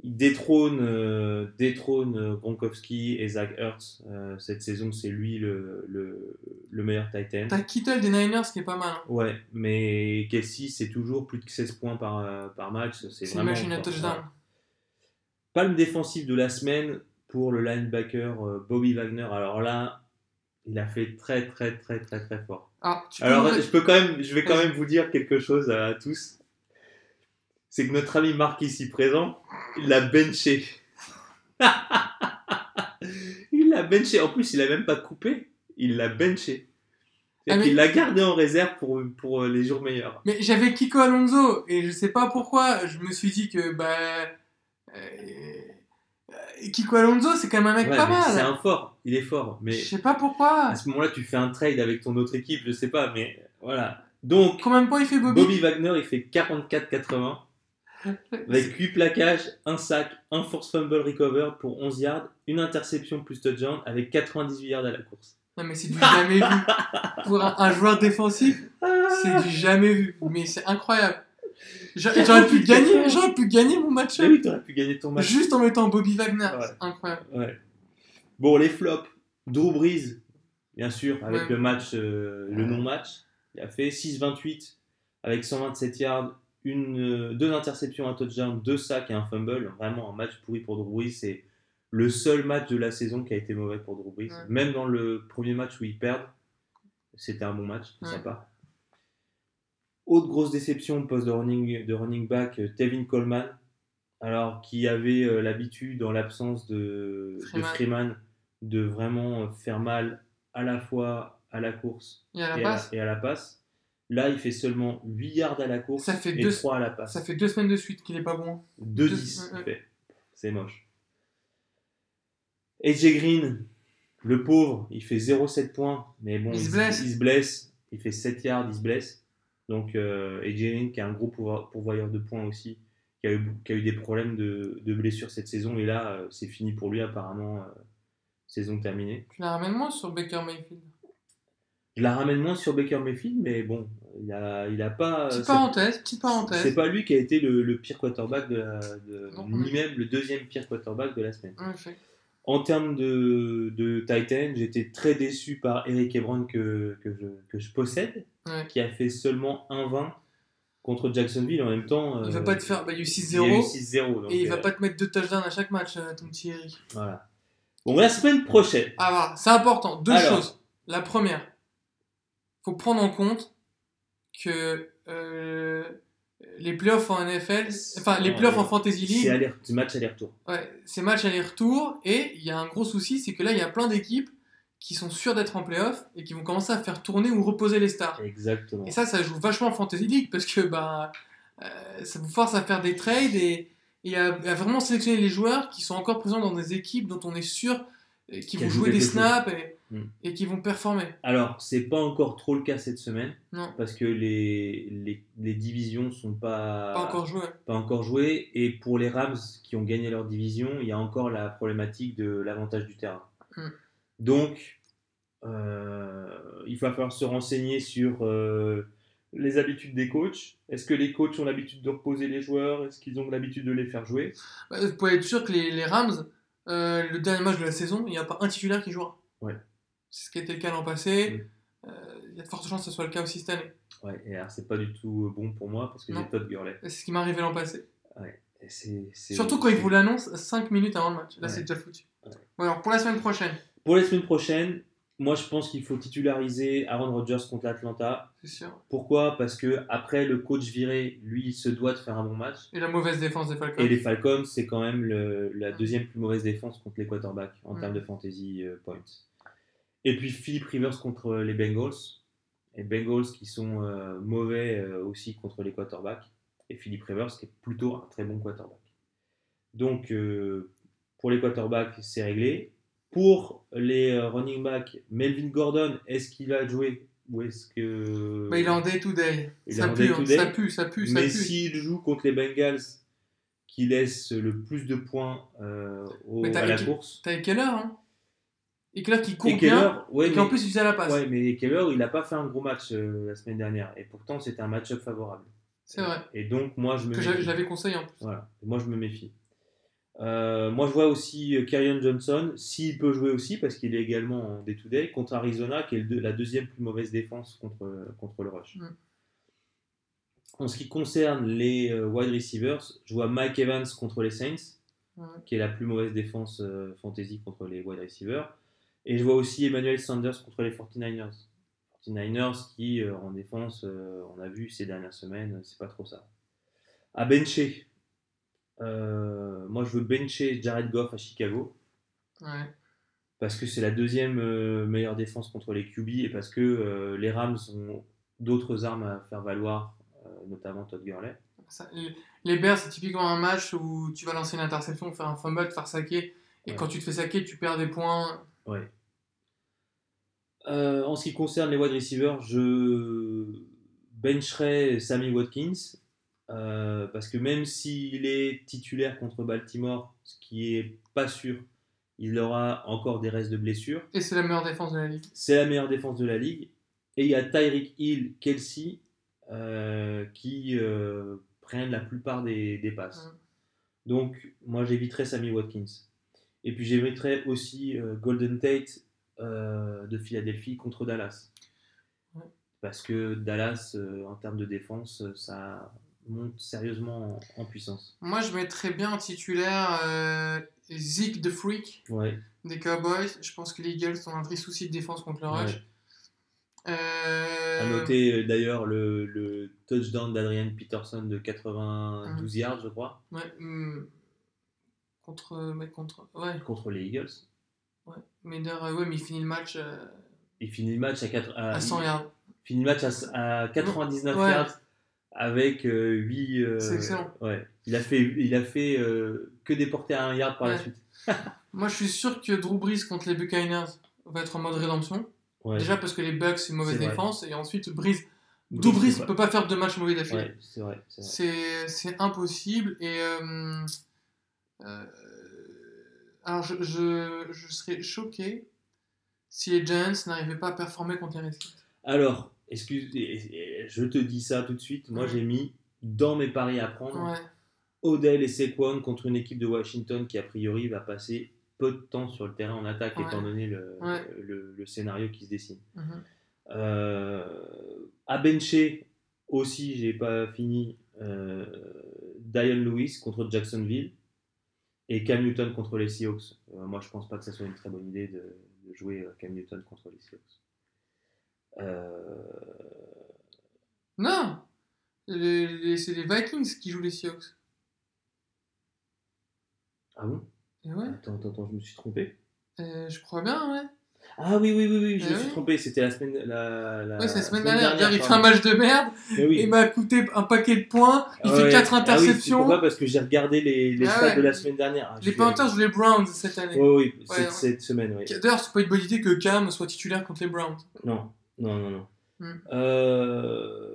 il détrône, euh, détrône euh, Gronkowski et Zach Ertz. Euh, cette saison, c'est lui le, le, le meilleur Titan. T'as Kittle des Niners qui est pas mal. hein. Ouais, mais Kelsey, c'est toujours plus de 16 points par, euh, par match. C'est vraiment machine à touchdown. Palme défensive de la semaine pour le linebacker Bobby Wagner. Alors là, il a fait très très très très très fort. Tu peux Alors je peux quand même, je vais quand même vous dire quelque chose à, tous. C'est que notre ami Marc ici présent, il l'a benché. il l'a benché. En plus, il l'a même pas coupé. Il l'a benché. Ah, mais- Il l'a gardé en réserve pour, pour les jours meilleurs. Mais j'avais Kiko Alonso et je sais pas pourquoi, je me suis dit que bah euh, euh, Kiko Alonso c'est quand même un mec Ouais, pas mais C'est mal. un fort. Il est fort. Mais Je sais pas pourquoi. à ce moment-là, tu fais un trade avec ton autre équipe, je sais pas, mais voilà. Donc, Combien de points il fait Bobby, Bobby Wagner, il fait 44-80 avec 8 plaquages, un sac, un force fumble recover pour 11 yards, une interception plus touchdown avec 98 yards à la course. Non mais c'est du jamais vu. Pour un, un joueur défensif, c'est du jamais vu. Mais c'est incroyable. J'a- J'aurais pu gagner, j'aurais pu gagner mon match Ah oui, t'aurais pu gagner ton match. juste en mettant Bobby Wagner. Ouais. C'est incroyable. Ouais. Bon, les flops. Drew Brees, bien sûr, avec Ouais. le match, euh, le non-match. Il a fait 6-28 avec 127 yards, une, euh, deux interceptions, un touchdown, deux sacs et un fumble. Vraiment un match pourri pour Drew Brees. C'est le seul match de la saison qui a été mauvais pour Drew Brees. Ouais. Même dans le premier match où ils perdent, c'était un bon match Ouais. part. Autre grosse déception, poste de running, de running back, euh, Tevin Coleman, alors qui avait euh, l'habitude, en l'absence de de Freeman. De vraiment faire mal à la fois à la course Et à la et, passe, À, et à la passe. Là, il fait seulement 8 yards à la course Ça fait et deux- 3 à la passe. ça fait deux semaines de suite qu'il est pas bon. 2-10, ouais, ouais. il fait. C'est moche. AJ Green, le pauvre, il fait 0,7 points, mais bon, Il se blesse. il se blesse. Il fait 7 yards, il se blesse. Donc, euh, AJ Green, qui a un gros pourvo- pourvoyeur de points aussi, qui a eu, qui a eu des problèmes de, de blessures cette saison, et là, euh, c'est fini pour lui, apparemment, euh, saison terminée. Tu la ramènes moins sur Baker Mayfield? Je la ramène moins sur Baker Mayfield, mais bon, il a, il a pas. Petite c'est- parenthèse, petite c'est parenthèse. pas lui qui a été le, le pire quarterback de la, de- Non. ni même le deuxième pire quarterback de la semaine. En termes de, de Titan, j'étais très déçu par Eric Ebron que, que, je, que je possède, Ouais. qui a fait seulement 1-20 contre Jacksonville. En même temps, Il va euh, pas te faire. Bah, il y a eu il y a eu 6-0. 6-0. donc, Et il va euh, pas te mettre deux touchdowns à chaque match, euh, ton petit Eric. Voilà. Bon, la semaine prochaine. Ah, voilà, c'est important. Deux Alors. choses. La première, faut prendre en compte que euh, les playoffs en NFL, enfin les playoffs en Fantasy League, c'est match aller-retour. ouais, c'est match aller-retour. Et il y a un gros souci, c'est que là, il y a plein d'équipes qui sont sûres d'être en playoff et qui vont commencer à faire tourner ou reposer les stars. Exactement. Et ça, ça joue vachement en Fantasy League parce que bah, euh, ça vous force à faire des trades et, et à, à vraiment sélectionner les joueurs qui sont encore présents dans des équipes dont on est sûr euh, qui vont jouer des snaps et, Mm. et qui vont performer. Alors, c'est pas encore trop le cas cette semaine, Non, parce que les, les, les divisions sont pas, pas encore joué. pas encore jouées. Et pour les Rams qui ont gagné leur division, il y a encore la problématique de l'avantage du terrain. Mm. Donc, euh, il va falloir se renseigner sur euh, les habitudes des coachs. Est-ce que les coachs ont l'habitude de reposer les joueurs? Est-ce qu'ils ont l'habitude de les faire jouer? Bah, vous pouvez être sûr que les, les Rams, euh, le dernier match de la saison, il n'y a pas un titulaire qui jouera. Ouais. C'est ce qui a été le cas l'an passé. Euh, Il y a de fortes chances que ce soit le cas aussi cette année. Ouais, et alors c'est pas du tout bon pour moi parce que j'ai Todd Gurley. C'est ce qui m'est arrivé l'an passé. Et c'est- c'est- Surtout quand ils vous l'annoncent 5 minutes avant le match. Là, Ouais. c'est déjà foutu. Ouais. Bon, alors, pour la semaine prochaine, Pour la semaine prochaine, moi je pense qu'il faut titulariser Aaron Rodgers contre Atlanta. c'est sûr. Pourquoi? Parce que après le coach viré, lui, il se doit de faire un bon match. Et la mauvaise défense des Falcons. Et les Falcons, c'est quand même le- la deuxième plus mauvaise défense contre les quarterbacks en Mm. termes de fantasy euh, points. Et puis Philip Rivers contre les Bengals. Les Bengals qui sont euh, mauvais euh, aussi contre les quarterbacks. Et Philip Rivers qui est plutôt un très bon quarterback. Donc euh, pour les quarterbacks, c'est réglé. Pour les euh, running backs, Melvin Gordon, est-ce qu'il va jouer ou est-ce que Bah, il est en day-to-day. Il Ça, est en pue, hein. day-to-day. ça pue, ça pue, ça mais pue. s'il joue contre les Bengals, qui laissent le plus de points euh, au- Mais à la course. T'as Keller, hein Et Keller qui bien, Keller, ouais, et qui mais, en plus utilise à la passe. ouais, mais Keller, il n'a pas fait un gros match euh, la semaine dernière. Et pourtant, c'était un match-up favorable. C'est vrai. Et donc, moi, je me Que méfie. j'avais conseillé en plus. Voilà. Moi, je me méfie. Euh, moi, je vois aussi euh, Kerryon Johnson, s'il peut jouer aussi, parce qu'il est également en day-to-day, contre Arizona, qui est le la deuxième plus mauvaise défense contre, contre le rush. Mm. En ce qui concerne les wide receivers, je vois Mike Evans contre les Saints, qui est la plus mauvaise défense euh, fantasy contre les wide receivers. Et je vois aussi Emmanuel Sanders contre les 49ers. 49ers qui, euh, en défense, euh, on a vu ces dernières semaines, c'est pas trop ça. À bencher, euh, moi je veux bencher Jared Goff à Chicago Ouais. parce que c'est la deuxième meilleure défense contre les QB et parce que les Rams ont d'autres armes à faire valoir, notamment Todd Gurley. Ça- les- les Bears, c'est typiquement un match où tu vas lancer une interception, faire un fumble, te faire saquer. Et Ouais. quand tu te fais saquer, tu perds des points. Euh, en ce qui concerne les wide receivers, je bencherai Sammy Watkins euh, parce que même s'il est titulaire contre Baltimore, ce qui est pas sûr, il aura encore des restes de blessures. Et c'est la meilleure défense de la ligue. C'est la meilleure défense de la ligue. Et il y a Tyreek Hill, Kelsey euh, qui euh, prennent la plupart des, des passes. Ouais. Donc, moi, j'éviterais Sammy Watkins. Et puis, j'éviterais aussi euh, Golden Tate euh, de Philadelphie contre Dallas. Ouais. Parce que Dallas, euh, en termes de défense, ça monte sérieusement en, en puissance. Moi, je mettrais bien en titulaire Zeke the Freak Ouais. des Cowboys. Je pense que les Eagles ont un vrai souci de défense contre le rush. Ouais. Euh, À noter d'ailleurs le, le touchdown d'Adrian Peterson de 92 yards, je crois, ouais, hum, contre, mais contre, ouais, contre les Eagles. Meder, euh, ouais, mais il finit le match euh, Il finit le match à, 4, à, à 100 il yards. finit le match à, à 99 Ouais. yards avec 8. C'est excellent. Ouais. Il a fait, il a fait euh, que des portées à 1 yard par la Ouais. suite. Moi, je suis sûr que Drew Brees contre les Buccaneers va être en mode rédemption. Ouais. Déjà parce que les Bucks, c'est une mauvaise vrai. défense. Et ensuite, Brees, Drew Brees ne peut pas faire deux matchs mauvais d'affilée. Ouais, c'est impossible. Et euh, euh, alors, je, je, je serais choqué si les Giants n'arrivaient pas à performer contre les Redskins. Alors, excuse, je te dis ça tout de suite. Moi, j'ai mis dans mes paris à prendre Ouais. Odell et Saquon contre une équipe de Washington qui, a priori, va passer peu de temps sur le terrain en attaque, Ouais. étant donné le, Ouais. le, le scénario qui se dessine. Mhm. Euh, à bencher aussi, j'ai pas fini. Euh, Dion Lewis contre Jacksonville et Cam Newton contre les Seahawks. Euh, moi, je pense pas que ça soit une très bonne idée de, de jouer euh, Cam Newton contre les Seahawks. Euh, Non C'est les Vikings qui jouent les Seahawks. Ah bon? Et ouais, Attends, attends, attends, je me suis trompé. euh, je crois bien, ouais. Ah oui, oui, oui, oui, je me suis oui. trompé. C'était la semaine, la, la Ouais, c'est la semaine dernière. Il fait un match de merde. Oui. Il m'a coûté un paquet de points. Il Ah fait ouais. 4 Ah interceptions. pourquoi Parce que j'ai regardé les, les Ah stats de la semaine dernière. Ah, les Panthers jouent les Browns cette année. Oui, oui, cette, semaine, oui. D'ailleurs, c'est pas une bonne idée que Cam soit titulaire contre les Browns. Non, non, non, non. Hmm. Euh,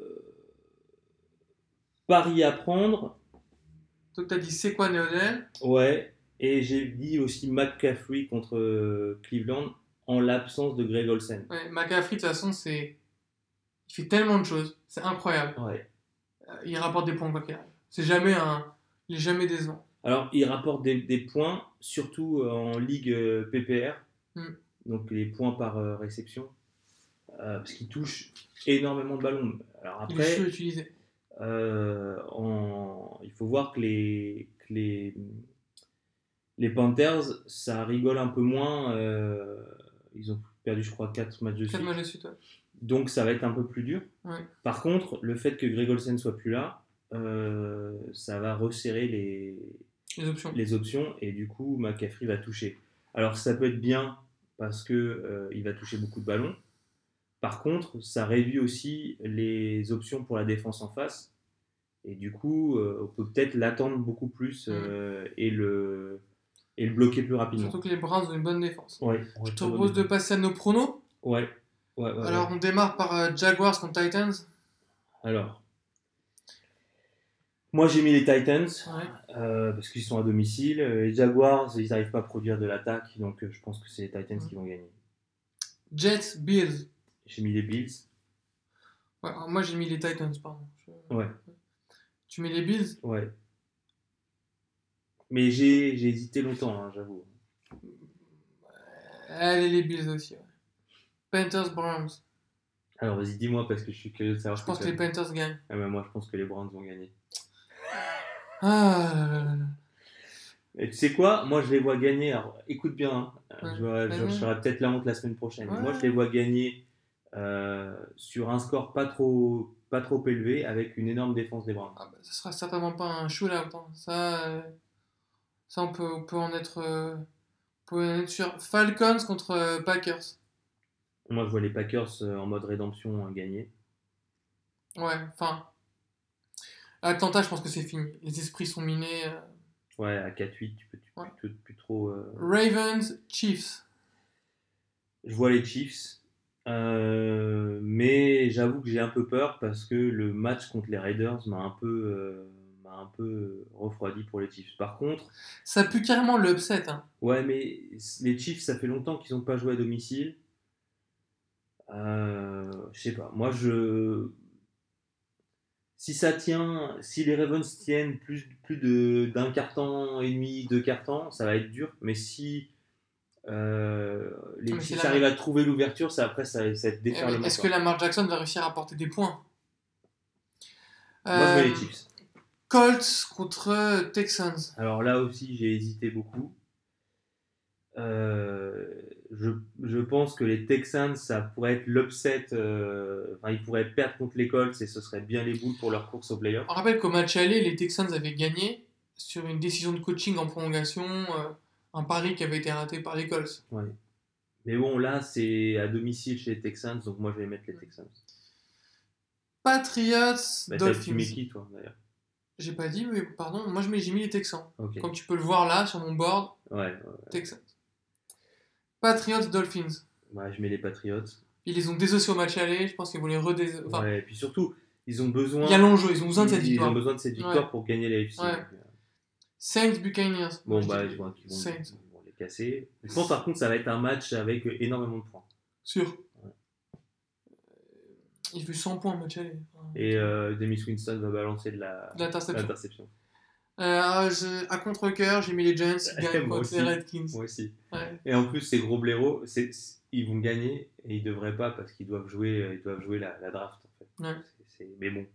Paris à prendre, Donc, t'as dit c'est quoi Neodel ouais. Et j'ai dit aussi McCaffrey contre euh, Cleveland en l'absence de Greg Olsen. Ouais, McCaffrey, de toute façon, c'est. Il fait tellement de choses. C'est incroyable. Ouais. Euh, Il rapporte des points quoi qu'il arrive. C'est jamais un. Il est jamais décevant. Alors, il rapporte des, des points, surtout euh, en ligue euh, PPR, Hmm. donc les points par euh, réception, euh, parce qu'il touche énormément de ballons. Alors Il après. Euh, en- il faut voir que les, que les, les Panthers, ça rigole un peu moins. euh, ils ont perdu, je crois, 4 matchs de 4 suite. matchs de suite. ouais. Donc ça va être un peu plus dur. Ouais. Par contre, le fait que Greg Olsen soit plus là, euh, ça va resserrer les, Les options. les options et du coup, McCaffrey va toucher. Alors ça peut être bien parce que euh, il va toucher beaucoup de ballons. Par contre, ça réduit aussi les options pour la défense en face. Et du coup, euh, on peut peut-être l'attendre beaucoup plus euh, et, le, et le bloquer plus rapidement. Surtout que les Browns ont une bonne défense. Ouais, Je te propose de passer à nos pronos. Ouais, ouais, ouais, Alors, ouais. on démarre par euh, Jaguars contre Titans. Alors, moi j'ai mis les Titans Ouais. euh, parce qu'ils sont à domicile. Les Jaguars, ils n'arrivent pas à produire de l'attaque, donc euh, je pense que c'est les Titans qui vont gagner. Jets, Bills. J'ai mis les Bills. Ouais, moi, j'ai mis les Titans, pardon. Je- Ouais. Tu mets les Bills? Ouais. Mais j'ai hésité longtemps, hein, j'avoue. Allez, les Bills aussi. ouais. Panthers, Browns. Alors vas-y, dis-moi parce que je suis curieux de savoir. Je pense que les Panthers gagnent. Ah, mais moi, je pense que les Browns vont gagner. Ah là là là là. Et tu sais quoi? Moi, je les vois gagner. Alors, écoute bien. hein. Ouais. Je, vois- je- ferai peut-être la honte la semaine prochaine. Ouais. Moi, je les vois gagner euh, sur un score pas trop, pas trop élevé avec une énorme défense des Browns. Ah bah, ça sera certainement pas un shootout. hein. Ça, euh, ça on, peut, on peut en être, euh, on peut en être sûr. Falcons contre euh, Packers. Moi, je vois les Packers euh, en mode rédemption euh, gagner. Ouais, enfin. Atlanta, je pense que c'est fini. Les esprits sont minés. euh. Ouais, à 4-8, tu peux, tu Ouais. plus, plus trop. Ravens, Chiefs. Je vois les Chiefs. Euh, mais j'avoue que j'ai un peu peur parce que le match contre les Raiders m'a un peu, euh, un peu refroidi pour les Chiefs. Par contre, Ça pue carrément l'upset. Hein. ouais, mais les Chiefs, ça fait longtemps qu'ils n'ont pas joué à domicile. Euh, je sais pas. Moi, je. Si ça tient, si les Ravens tiennent plus, plus de- d'un carton et demi, deux cartons, ça va être dur. Mais si euh, les mais Chiefs la- arrivent à trouver l'ouverture, ça après ça, ça va être Eh déferlement. Est-ce que Lamar Jackson va réussir à apporter des points? Moi, je Euh, mets les Chiefs. Colts contre Texans. Alors là aussi, j'ai hésité beaucoup. Euh, je, je pense que les Texans, ça pourrait être l'upset. euh, Enfin, ils pourraient perdre contre les Colts et ce serait bien les boules pour leur course au playoff. On rappelle qu'au match aller, les Texans avaient gagné sur une décision de coaching en prolongation, euh, un pari qui avait été raté par les Colts. Ouais. Mais bon, là, c'est à domicile chez les Texans, donc moi, je vais mettre les Texans. Patriots, Bah, Dolphins. qui, toi, d'ailleurs J'ai pas dit, mais pardon, moi je mets- j'ai mis les Texans. Comme tu peux le voir là sur mon board, Ouais, ouais. Texans. Patriots, Dolphins. Ouais, je mets les Patriots. Ils les ont désossés au match aller, je pense qu'ils vont les redés... Enfin, ouais, et puis surtout, ils ont besoin. il y a l'enjeu, ils ont besoin de cette victoire. Ils ont besoin de cette victoire pour gagner la FC. Saints, Buccaneers. Bon, Moi, bah, je vois qu'ils vont, vont les casser. Je pense par contre, ça va être un match avec énormément de points. Sûr. Il fait 100 points match aller. Et euh, Demis Winston va balancer de la De l'interception. Euh, je- à contre-coeur, j'ai mis les Giants qui gagnent Moi contre aussi. les Redskins. Moi aussi. Ouais. Et en plus, ces gros blaireaux, c'est- ils vont gagner et ils devraient pas parce qu'ils doivent jouer, ils doivent jouer la, la draft. En fait. Ouais. C'est- c'est- mais bon,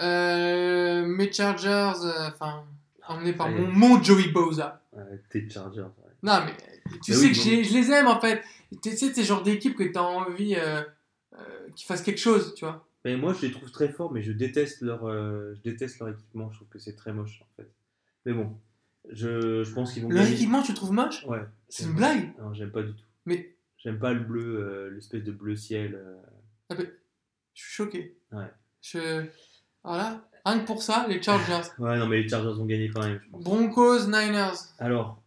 Euh, mes Chargers, euh, enfin, emmenés par mon, mon Joey Bosa. euh, t'es Chargers. ouais. Non, mais tu Mais sais oui, que bon. je les- aime en fait. Tu sais, c'est genre d'équipe que tu as envie euh, euh, qu'ils fassent quelque chose, tu vois. Mais moi, je les trouve très forts, mais je déteste leur, euh, je déteste leur équipement. Je trouve que c'est très moche en fait. Mais bon, je, je pense qu'ils vont Leur gagner. équipement, tu le trouves moche? Ouais. C'est une blague Non, j'aime pas du tout. Mais J'aime pas le bleu, euh, l'espèce de bleu ciel. ah ben, je suis choqué. Ouais. Je... Voilà, rien que pour ça, les Chargers. Ouais, non, mais les Chargers vont gagner quand même. Je pense. Broncos, Niners. Alors,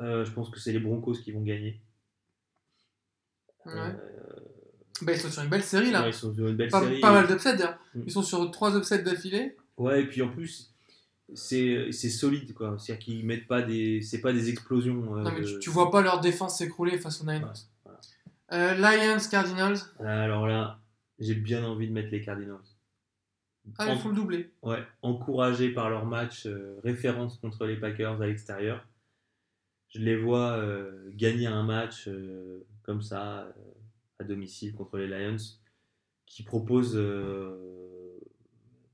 je pense que c'est les Broncos qui vont gagner. Ouais. Euh, Bah, ils sont sur une belle série là. ouais, ils sont sur une belle pas, série. pas mal d'upsets d'ailleurs. Mm. Ils sont sur trois upsets d'affilée. Ouais, et puis en plus, c'est solide quoi. C'est-à-dire qu'ils mettent pas des, c'est pas des explosions. euh, Non, mais tu, tu vois pas leur défense s'écrouler face aux Niners. Ouais, Euh, Lions, Cardinals. Alors là, j'ai bien envie de mettre les Cardinals. Ah, En- il faut le doubler. Ouais, encouragés par leur match euh, référence contre les Packers à l'extérieur. Je les vois gagner un match comme ça à domicile contre les Lions qui proposent, euh,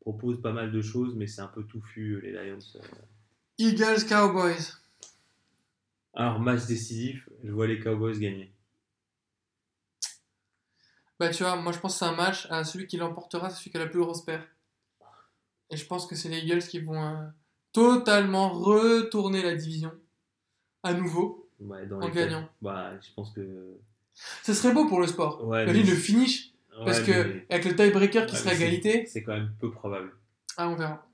proposent pas mal de choses, mais c'est un peu touffu les Lions. euh. Eagles, Cowboys. Alors, match décisif, je vois les Cowboys gagner. Bah, tu vois, moi je pense que c'est un match. à celui qui l'emportera, c'est celui qui a la plus grosse paire. Et je pense que c'est les Eagles qui vont euh, totalement retourner la division. À nouveau. Ouais, dans En les gagnant. Bah, je pense que. Ce serait beau pour le sport. Ouais, mais- le finish. Parce que mais- avec le tiebreaker qui ouais, sera mais c'est- égalité. C'est quand même peu probable. Ah, on verra.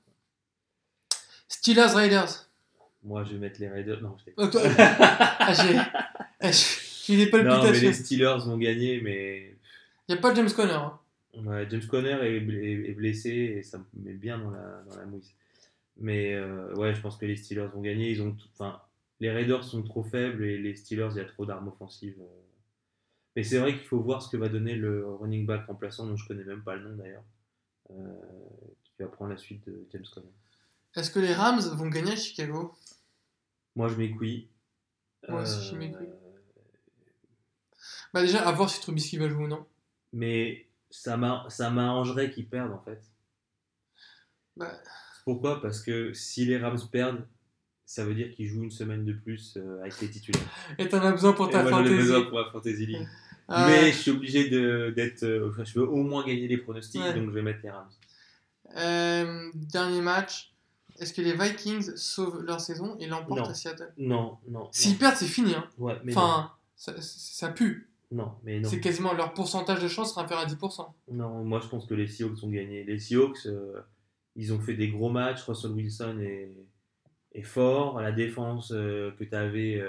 Steelers, Raiders. Moi, je vais mettre les Raiders. Non, je Oh, toi- Ah, j'ai ah, j'ai des Non, mais palpitations. les Steelers vont gagner, mais Il n'y a pas James Conner. hein. ouais, James Conner est, blessé et ça me met bien dans la, dans la mouise. Mais euh, ouais, je pense que les Steelers vont gagner. Ils ont, tout- enfin, les Raiders sont trop faibles et les Steelers, il y a trop d'armes offensives. euh. Mais c'est vrai qu'il faut voir ce que va donner le running back remplaçant, dont je connais même pas le nom d'ailleurs, euh, qui va prendre la suite de James Conner. Est-ce que les Rams vont gagner à Chicago? Moi, je mets. Moi aussi, je mets. Euh, Bah déjà, à voir si Trubisky va jouer ou non. Mais ça m'a- m'arrangerait qu'ils perdent en fait. Bah, Pourquoi? Parce que si les Rams perdent, ça veut dire qu'ils jouent une semaine de plus euh, avec les titulaires. et t'en as besoin pour Et ta moi j'en ai besoin pour la Fantasy League. Ah, Mais je suis obligé d'être. euh, enfin, je veux au moins gagner les pronostics, Ouais. donc je vais mettre les Rams. euh, dernier match. Est-ce que les Vikings sauvent leur saison et l'emportent à Seattle? Non, non. S'ils perdent, c'est fini. Hein. Ouais, mais Enfin, ça, ça pue. non. Mais non. C'est quasiment leur pourcentage de chance sera inférieur à 10%. Non, moi je pense que les Seahawks ont gagné. Les Seahawks, euh, ils ont fait des gros matchs. Russell Wilson est, est fort. La défense euh, que tu avais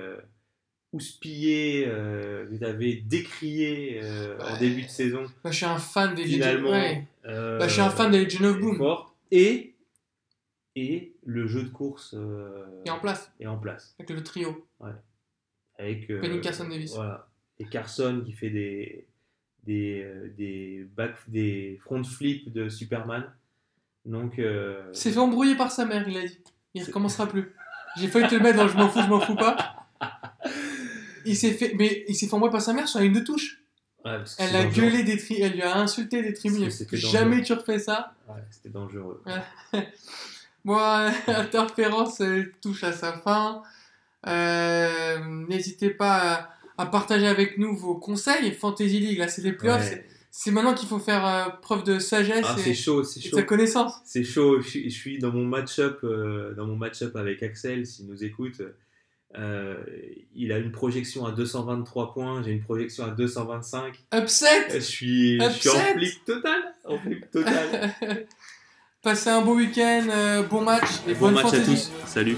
houspillé, euh, tu avais décrié euh, en Ouais. début de saison, Bah, je suis un fan des finalement, ouais. euh, Bah, je suis un fan des Legion of est Boom. fort. Et, et le jeu de course euh, Et en place, est en place. avec le trio. Avec, euh, Penny Carson Davis. Voilà. Et Carson qui fait des, des, des, back, des front flips de Superman. Donc, s'est fait embrouiller par sa mère, il a dit. Il recommencera plus. J'ai failli te le mettre dans je m'en fous, je m'en fous pas. Il s'est fait, mais il s'est fait embrouiller par sa mère sur la ligne de touche. ouais, Elle a gueulé des tri, elle lui a insulté des tribunes. Jamais tu refais ça. Ouais, c'était dangereux. Moi, Interférence elle touche à sa fin. Euh, N'hésitez pas à, à partager avec nous vos conseils. Fantasy League, là, c'est les playoffs. Ouais. c'est- maintenant qu'il faut faire euh, preuve de sagesse Ah, et, chaud, et de chaud. sa connaissance. C'est chaud. Je suis, je suis dans mon match-up, euh, dans mon match-up avec Axel, s'il nous écoute. Euh, il a une projection à 223 points, j'ai une projection à 225. Upset Je suis, je suis en Upset flic total. En flic total. Passez un bon week-end, euh, bon match et bon bonne match à tous. Salut.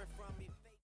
it.